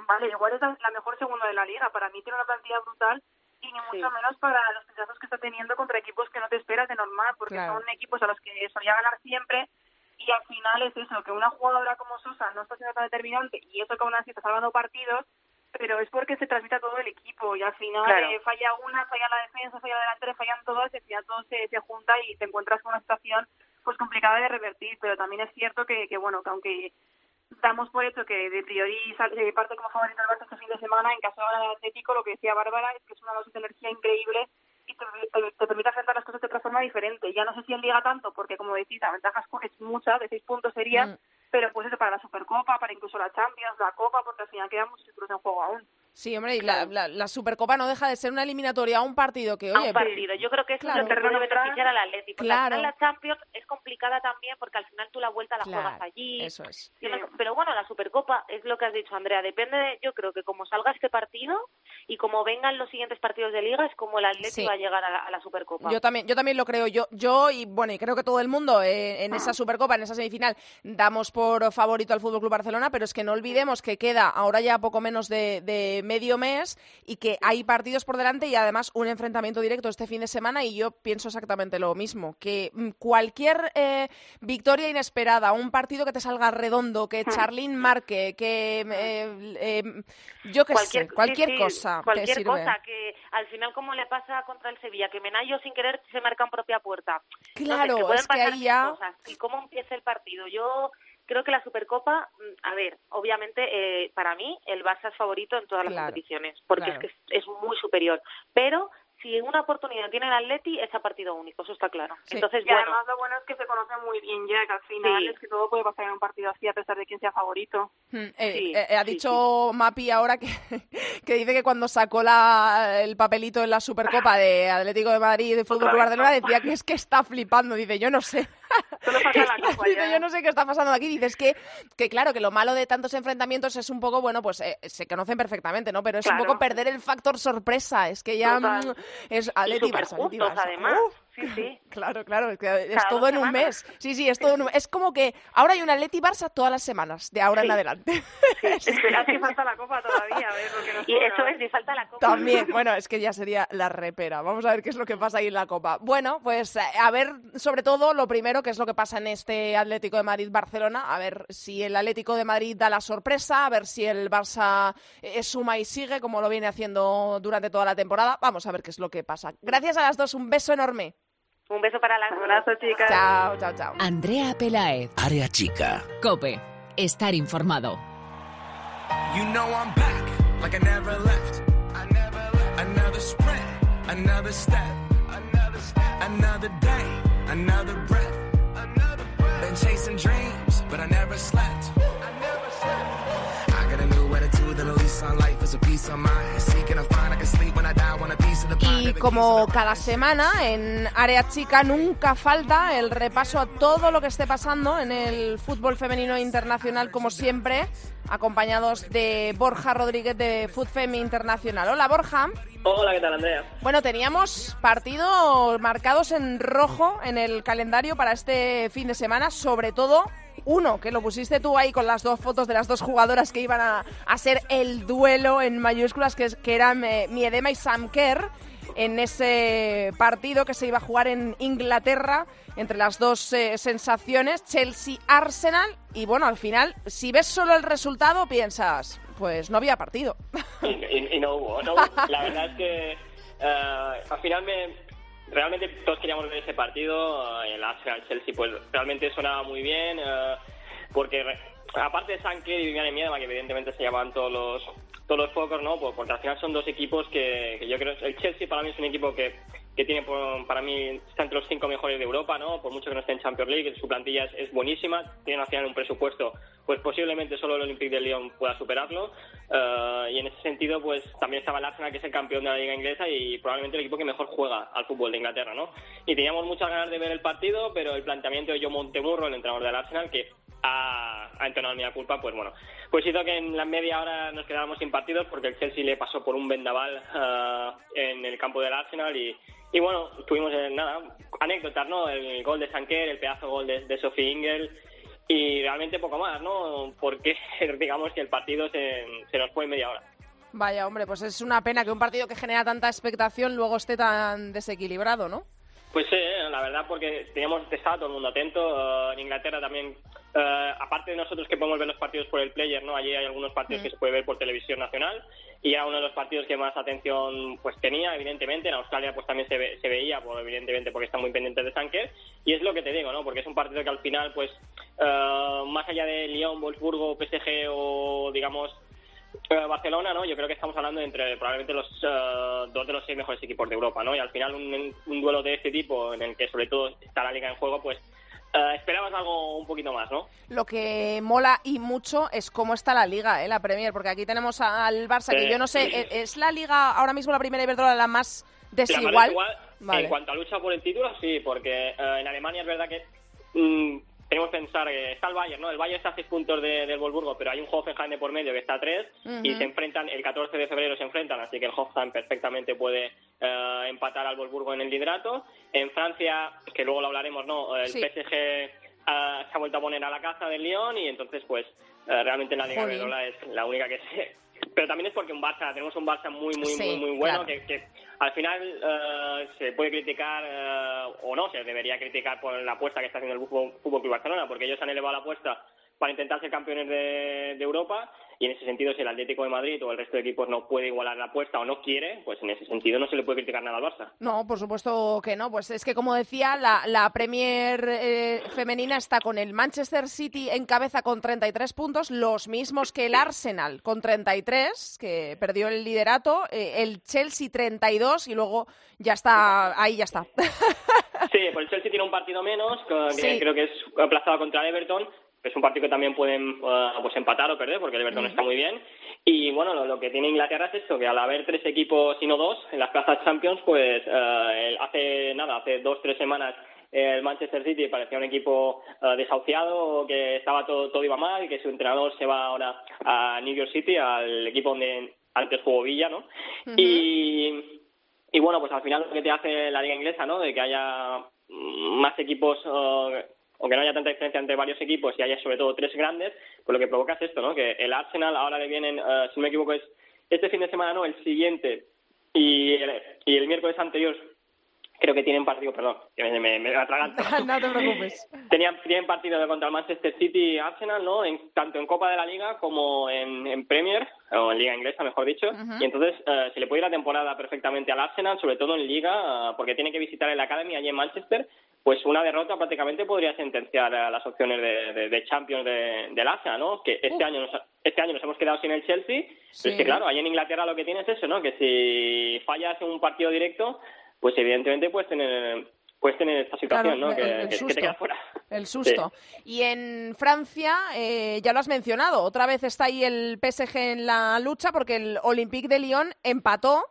vale, igual es la mejor segunda de la liga. Para mí tiene una plantilla brutal y ni mucho menos para los pinchazos que está teniendo contra equipos que no te esperas de normal, porque son equipos a los que solía ganar siempre y al final es eso, que una jugadora como Sosa no está siendo tan determinante y eso que aún así está salvando partidos, pero es porque se transmite a todo el equipo y al final eh, falla una, falla la defensa, falla delantera, fallan todas y al final todo se, se junta y te encuentras con una situación pues complicada de revertir, pero también es cierto que, que bueno, que aunque damos por hecho que de priori sale, parte como favorito el Barça este fin de semana. En caso del Atlético, lo que decía Bárbara es que es una dosis de energía increíble y te, te, permite afrontar las cosas de otra forma diferente. Ya no sé si en Liga tanto, porque como decís, la ventaja es mucha, de seis puntos sería, mm. pero pues eso para la Supercopa, para incluso la Champions, la Copa, porque al final quedan muchos títulos en juego aún. Sí, hombre, y la, la, Supercopa no deja de ser una eliminatoria a un partido que, oye... A un partido. Yo creo que es claro, que debe beneficiar al Atlético. Claro. la Champions es complicada también porque al final tú la vuelta la juegas allí. Eso es. Pero bueno, la Supercopa es lo que has dicho, Andrea. Depende de, yo creo que como salga este partido y como vengan los siguientes partidos de Liga es como el Atlético va a llegar a la, Supercopa. Yo también, yo también lo creo. Yo, yo y bueno, y creo que todo el mundo eh, en esa Supercopa, en esa semifinal, damos por favorito al Fútbol Club Barcelona, pero es que no olvidemos que queda ahora ya poco menos de, de medio mes y que hay partidos por delante y además un enfrentamiento directo este fin de semana y yo pienso exactamente lo mismo, que mm, cualquier eh, victoria inesperada, un partido que te salga redondo, que hmm. Charlín marque, que eh, eh, yo qué sé, cualquier cosa. Cualquier cosa, que al final como le pasa contra el Sevilla, que Menayo sin querer se marca en propia puerta. Claro, es que ahí ya... ¿Y cómo empieza el partido? Yo creo que la Supercopa, mm, a ver, obviamente eh, para mí el Barça es favorito en todas las competiciones, porque es que es, muy superior. Pero si una oportunidad tiene el Atleti, es a partido único, eso está claro. Entonces, y además lo bueno es que se conoce muy bien ya, que al final es que todo puede pasar en un partido así a pesar de quién sea favorito. Hmm, eh, eh, ha dicho Mapi ahora que, que dice que cuando sacó la, el papelito en la Supercopa de Atlético de Madrid y de Fútbol Club Barcelona decía que es que está flipando, dice, yo no sé. yo no sé qué está pasando aquí. Dices que, que, claro, que lo malo de tantos enfrentamientos es un poco, bueno, pues eh, se conocen perfectamente, ¿no? Pero es un poco perder el factor sorpresa. Es que ya mm, es Atleti además. Sí, sí. Claro, claro, es, que es todo en un mes. Sí, sí, es todo en un Es como que ahora hay un Atleti Barça todas las semanas, de ahora en adelante. Sí, espera que falta la copa todavía, a ver lo que nos Y eso es, ni falta la copa. También, bueno, es que ya sería la repera. Vamos a ver qué es lo que pasa ahí en la copa. Bueno, pues eh, a ver, sobre todo, lo primero, qué es lo que pasa en este Atlético de Madrid-Barcelona, a ver si el Atlético de Madrid da la sorpresa, a ver si el Barça eh, suma y sigue, como lo viene haciendo durante toda la temporada. Vamos a ver qué es lo que pasa. Gracias a las dos, un beso enorme. Un beso para las abrazo, chicas. Chao, chao, chao. Andrea Pelaez. Área chica. Cope. Estar informado. You know I'm back, like I never left. I never left. Another sprint, another step, another step, another day, another breath, another breath. Been chasing dreams, but I never slept. I never slept. I got a new attitude and a lease on life is a piece of mind. Seeking a find, I can sleep when I die, want a Y como cada semana en Área Chica nunca falta el repaso a todo lo que esté pasando en el fútbol femenino internacional, como siempre, acompañados de Borja Rodríguez de Food Femi Internacional. Hola Borja. Hola, ¿qué tal, Andrea? Bueno, teníamos partidos marcados en rojo en el calendario para este fin de semana, sobre todo uno, que lo pusiste tú ahí con las dos fotos de las dos jugadoras que iban a, a ser el duelo en mayúsculas, que, que eran eh, Miedema y Sam Kerr, en ese partido que se iba a jugar en Inglaterra entre las dos eh, sensaciones, Chelsea-Arsenal. Y bueno, al final, si ves solo el resultado, piensas, pues no había partido. Y, y- y no hubo, no hubo. La verdad es que eh, al final me, realmente todos queríamos ver ese partido, eh, el Arsenal-Chelsea, pues realmente sonaba muy bien, eh, porque aparte de Sanker y Viviane Miedema, que evidentemente se llaman todos los todos los focos, ¿no? Porque al final son dos equipos que, que yo creo, el Chelsea para mí es un equipo que, que tiene, por- para mí, está entre los cinco mejores de Europa, ¿no? Por mucho que no esté en Champions League, su plantilla es, es buenísima, tiene al final un presupuesto, pues posiblemente solo el Olympique de Lyon pueda superarlo, eh, y en ese sentido, pues también estaba el Arsenal, que es el campeón de la liga inglesa y probablemente el equipo que mejor juega al fútbol de Inglaterra, ¿no? Y teníamos muchas ganas de ver el partido, pero el planteamiento de Joe Montemurro, el entrenador del Arsenal, que ha, ha mi culpa, pues bueno, pues hizo que en la media hora nos quedáramos sin partidos porque el Chelsea le pasó por un vendaval eh, en el campo del Arsenal y, y bueno, tuvimos eh, nada, anécdotas, ¿no? El gol de Sanker, el pedazo gol de, de Sophie Ingel y realmente poco más, ¿no? Porque digamos que el partido se, se nos fue en media hora. Vaya, hombre, pues es una pena que un partido que genera tanta expectación luego esté tan desequilibrado, ¿no? Pues sí, eh, la verdad, porque teníamos estaba todo el mundo atento. eh, en Inglaterra también, eh, aparte de nosotros que podemos ver los partidos por el player, ¿no? Allí hay algunos partidos que se puede ver por televisión nacional y era uno de los partidos que más atención pues tenía, evidentemente. En Australia pues también se, ve- se veía, pues, evidentemente, porque están muy pendientes de Sanker. Y es lo que te digo, ¿no? Porque es un partido que al final, pues, eh, más allá de Lyon, Wolfsburgo, PSG o, digamos, Barcelona, ¿no? Yo creo que estamos hablando entre probablemente los eh, dos de los seis mejores equipos de Europa, ¿no? Y al final un, un duelo de este tipo, en el que sobre todo está la liga en juego, pues eh, esperabas algo un poquito más, ¿no? Lo que mola y mucho es cómo está la liga, ¿eh? la Premier, porque aquí tenemos al Barça, que Sí. yo no sé, ¿e- ¿es la liga ahora mismo la primera Iberdrola la más La desigual? es igual, Vale. En cuanto a lucha por el título, sí, porque eh, en Alemania es verdad que mm, tenemos que pensar que está el Bayern, ¿no? El Bayern está a seis puntos de- del Wolfsburgo, pero hay un Hoffenheim de por medio que está a tres y Ujú. se enfrentan, el 14 de febrero se enfrentan, así que el Hoffenheim perfectamente puede eh, empatar al Wolfsburgo en el liderato. En Francia, que luego lo hablaremos, ¿no? El Sí. PSG ah, se ha vuelto a poner a la caza del Lyon y entonces, pues, eh, realmente en la Liga. Iberdrola es la única que se... Pero también es porque un Barça, tenemos un Barça muy, muy, Sí, muy, muy bueno claro. que, que al final eh, se puede criticar eh, o no, se debería criticar por la apuesta que está haciendo el Fútbol, Fútbol Club Barcelona, porque ellos han elevado la apuesta para intentar ser campeones de, de Europa y en ese sentido si el Atlético de Madrid o el resto de equipos no puede igualar la apuesta o no quiere, pues en ese sentido no se le puede criticar nada al Barça. No, por supuesto que no. Pues es que, como decía, la, la Premier eh, femenina está con el Manchester City en cabeza con 33 puntos, los mismos que el Arsenal con 33, que perdió el liderato, eh, el Chelsea 32 y luego ya está, ahí ya está. Sí, pues el Chelsea tiene un partido menos, que Sí. creo que es aplazado contra el Everton. Es un partido que también pueden eh, pues empatar o perder, porque el Everton está muy bien. Y bueno, lo, lo que tiene Inglaterra es esto, que al haber tres equipos y no dos en las plazas Champions, pues el- hace nada, hace dos, tres semanas el Manchester City parecía un equipo eh, desahuciado, que estaba todo, todo iba mal, que su entrenador se va ahora a New York City, al equipo donde antes jugó Villa, ¿no? Y y bueno, pues al final lo que te hace la liga inglesa, ¿no? De que haya mm, más equipos, eh, o que no haya tanta diferencia entre varios equipos y haya sobre todo tres grandes, pues lo que provoca es esto, ¿no? Que el Arsenal ahora le vienen, eh, si no me equivoco, es este fin de semana, no, el siguiente y el, y el miércoles anterior creo que tienen partido, perdón, que me, me, me atraganto. no te preocupes. Tenían, tienen partido contra el Manchester City y Arsenal, ¿no? En, tanto en Copa de la Liga como en, en Premier, o en Liga Inglesa, mejor dicho. Y entonces eh, se le puede ir la temporada perfectamente al Arsenal, sobre todo en Liga, eh, porque tiene que visitar el Academy allí en Manchester. Pues una derrota prácticamente podría sentenciar a las opciones de, de, de Champions de, del Arsenal, ¿no? Que este año nos, este año nos hemos quedado sin el Chelsea. Sí. Pero es que claro, ahí en Inglaterra lo que tienes es eso, ¿no? Que si fallas en un partido directo, pues evidentemente puedes tener puedes tener esta situación, Claro, ¿no? Que, el- que- susto. te quedas fuera. El susto. Y en Francia, eh, ya lo has mencionado, otra vez está ahí el PSG en la lucha porque el Olympique de Lyon empató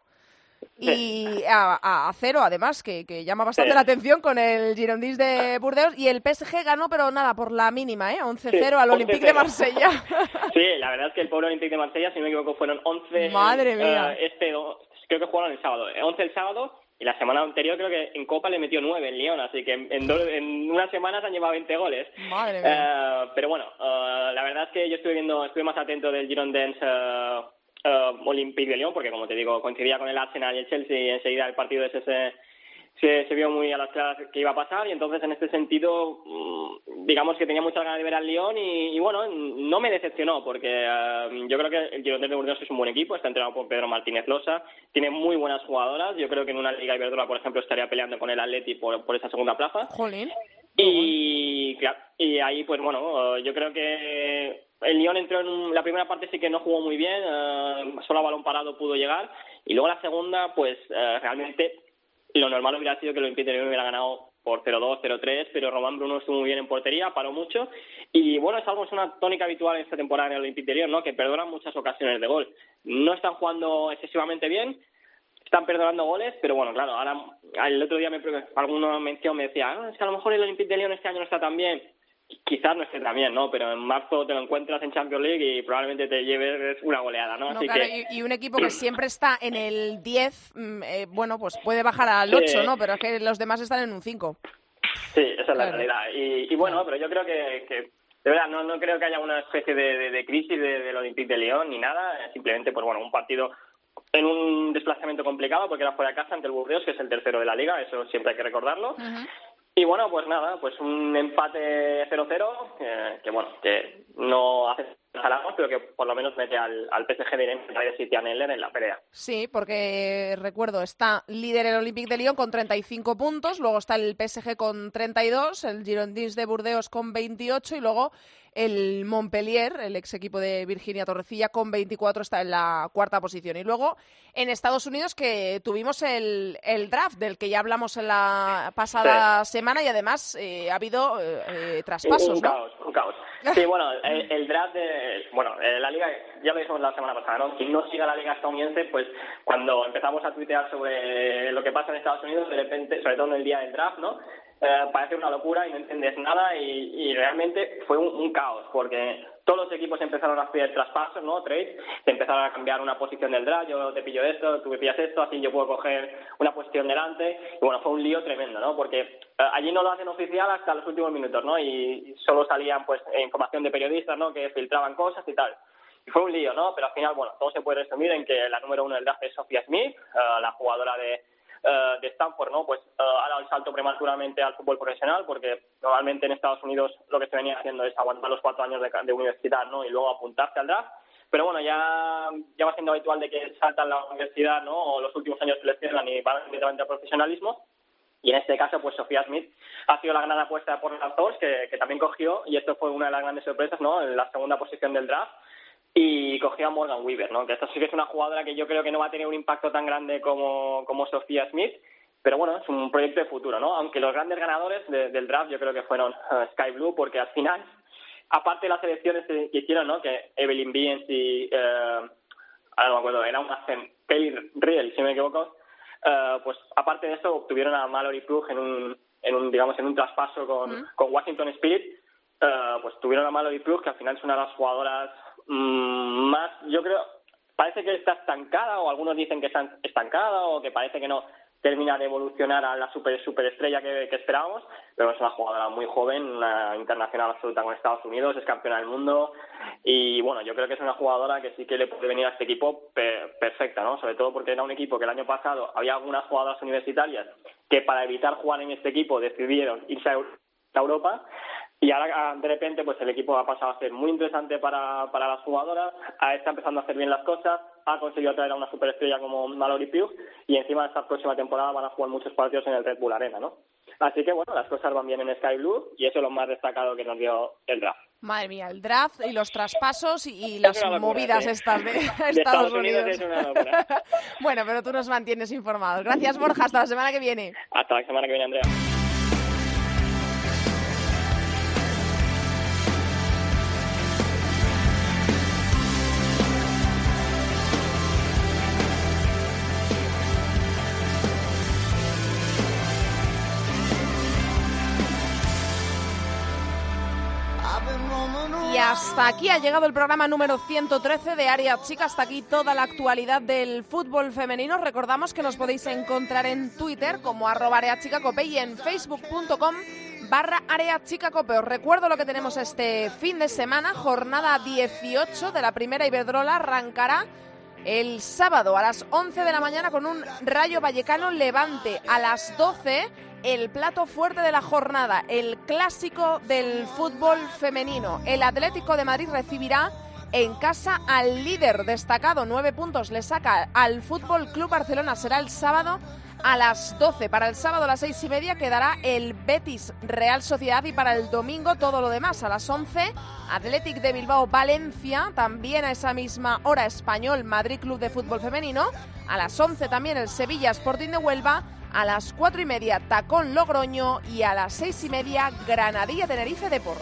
y a, a- a cero, además, que, que llama bastante Sí. la atención con el Girondins de Burdeos. Y el PSG ganó, pero nada, por la mínima, ¿eh? 11-0 al 11-0. Olympique de Marsella. Sí, la verdad es que el pobre Olympique de Marsella, si no me equivoco, fueron 11. Madre eh, mía. este, do- creo que jugaron el sábado. eh, 11 el sábado y la semana anterior creo que en Copa le metió 9 en Lyon, así que en, en, do- en unas semanas han llevado 20 goles. Madre mía. Eh, pero bueno, eh, la verdad es que yo estuve viendo, estuve más atento del Girondins eh, eh, Olympique de Lyon, porque como te digo, coincidía con el Arsenal y el Chelsea y enseguida el partido ese se, vio muy a las claras que iba a pasar y entonces en este sentido mm, digamos que tenía muchas ganas de ver al Lyon y, y bueno, no me decepcionó porque eh, yo creo que el Girondins de Burdeos es un buen equipo, está entrenado por Pedro Martínez Losa, tiene muy buenas jugadoras, yo creo que en una Liga Iberdrola, por ejemplo, estaría peleando con el Atleti por, por esa segunda plaza. Jolín. Y, claro, y ahí, pues bueno, eh, yo creo que el Lyon entró en la primera parte sí que no jugó muy bien, eh, solo a balón parado pudo llegar, y luego la segunda, pues realmente lo normal hubiera sido que de Lyon hubiera ganado por 0-2, 0-3, pero Román Bruno estuvo muy bien en portería, paró mucho, y bueno, es algo, es una tónica habitual en esta temporada en el Olympique de Lyon, ¿no? Que perdonan muchas ocasiones de gol. No están jugando excesivamente bien, están perdonando goles, pero bueno, claro, ahora el otro día me alguna mención me decía, "Ah, es que a lo mejor el Olympique de Lyon este año no está tan bien. Quizás no esté tan bien, ¿no? Pero en marzo te lo encuentras en Champions League y probablemente te lleves una goleada, ¿no? No, Así claro, que y, y un equipo que siempre está en el 10, mm, eh, bueno, pues puede bajar al Sí. 8, ¿no? Pero es que los demás están en un 5. sí, esa es la realidad. Y, y bueno, pero yo creo que, que de verdad no, no creo que haya una especie de, de- de crisis de- del Olympique de Lyon ni nada. eh, Simplemente, pues bueno, un partido en un desplazamiento complicado porque era fuera de casa ante el Burdeos, que es el tercero de la liga, eso siempre hay que recordarlo. Y bueno, pues nada, pues un empate 0-0, eh, que bueno, que no hace jalamos, pero que por lo menos mete al, al PSG de a Neller en la pelea. Sí, porque recuerdo, está líder el Olympique de Lyon con 35 puntos, luego está el PSG con 32, el Girondins de Burdeos con 28 y luego el Montpellier, el ex equipo de Virginia Torrecilla, con 24 está en la cuarta posición. Y luego en Estados Unidos que tuvimos el, el draft del que ya hablamos en la pasada semana y además eh, ha habido eh, eh, traspasos, un ¿no? caos, un caos. Sí, bueno, el, draft de, bueno, eh, la liga, ya lo dijimos la semana pasada, ¿no? Quien no siga la liga estadounidense, pues cuando empezamos a tuitear sobre lo que pasa en Estados Unidos, de repente, sobre todo en el día del draft, ¿no? Eh, parece una locura y no entiendes nada y, realmente fue un, caos porque todos los equipos empezaron a hacer traspasos, ¿no? Trades, se empezaron a cambiar una posición del draft, yo te pillo esto, tú me pillas esto, así yo puedo coger una posición delante y bueno, fue un lío tremendo, ¿no? Porque eh, allí no lo hacen oficial hasta los últimos minutos, ¿no? Y solo salían pues eh, información de periodistas, ¿no? Que filtraban cosas y tal. Y fue un lío, ¿no? Pero al final, bueno, todo se puede resumir en que la número uno del draft es Sophia Smith, eh, la jugadora de, eh, de Stanford, ¿no? Pues eh, ha dado el salto prematuramente al fútbol profesional porque normalmente en Estados Unidos lo que se venía haciendo es aguantar los cuatro años de, de universidad, ¿no? Y luego apuntarse al draft. Pero bueno, ya, ya va siendo habitual de que saltan la universidad, ¿no? O los últimos años seleccionan y van directamente al profesionalismo. Y en este caso, pues Sofía Smith ha sido la gran apuesta por los dos, que, que también cogió, y esto fue una de las grandes sorpresas, ¿no? En la segunda posición del draft y cogió a Morgan Weaver, ¿no? Que esta sí que es una jugadora que yo creo que no va a tener un impacto tan grande como, como Sofía Smith, pero bueno, es un proyecto de futuro, ¿no? Aunque los grandes ganadores de- del draft yo creo que fueron eh, Sky Blue, porque al final, aparte de las elecciones que hicieron, ¿no? Que Evelyn Beans y, ahora no me acuerdo, era una Kelly Riel, si no me equivoco, eh, pues aparte de eso obtuvieron a Mallory Plug en un, en un digamos, en un traspaso con, con Washington Spirit, pues tuvieron a Mallory Plug, que al final es una de las jugadoras mm, más, yo creo, parece que está estancada, o algunos dicen que está estancada, o que parece que no, termina de evolucionar a la super superestrella que, que esperábamos, pero es una jugadora muy joven, una internacional absoluta con Estados Unidos, es campeona del mundo y bueno, yo creo que es una jugadora que sí que le puede venir a este equipo perfecta, ¿no? Sobre todo porque era un equipo que el año pasado había algunas jugadoras universitarias que para evitar jugar en este equipo decidieron irse a Europa y ahora de repente pues el equipo ha pasado a ser muy interesante para, para las jugadoras, está empezando a hacer bien las cosas, ha conseguido traer a una superestrella como Mallory Pugh y encima esta próxima temporada van a jugar muchos partidos en el Red Bull Arena, ¿no? Así que bueno, las cosas van bien en Sky Blue y eso es lo más destacado que nos dio el draft. Madre mía, el draft y los traspasos y, las movidas estas de, Estados, Unidos. bueno, pero tú nos mantienes informados. Gracias, Borja. Hasta la semana que viene. Hasta la semana que viene, Andrea. Hasta aquí ha llegado el programa número 113 de Área Chica. Hasta aquí toda la actualidad del fútbol femenino. Recordamos que nos podéis encontrar en Twitter como arroba areachicacope y en facebook.com barra. Os recuerdo lo que tenemos este fin de semana. Jornada 18 de la primera Iberdrola arrancará el sábado a las 11 de la mañana con un Rayo Vallecano Levante. A las 12 el plato fuerte de la jornada, el clásico del fútbol femenino. El Atlético de Madrid recibirá en casa al líder destacado, nueve puntos le saca al Fútbol Club Barcelona. Será el sábado a las 12. Para el sábado a las seis y media quedará el Betis Real Sociedad y para el domingo todo lo demás. A las 11, Athletic de Bilbao Valencia, también a esa misma hora Español Madrid Club de Fútbol Femenino. A las 11 también el Sevilla Sporting de Huelva a las cuatro y media Tacón Logroño y a las seis y media Granadilla Tenerife Depor.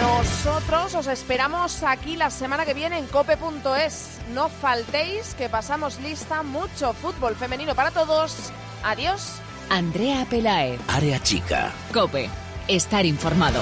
Nosotros os esperamos aquí la semana que viene en cope.es. No faltéis que pasamos lista mucho fútbol femenino para todos. Adiós. Andrea Pelae. Área chica. Cope. Estar informado.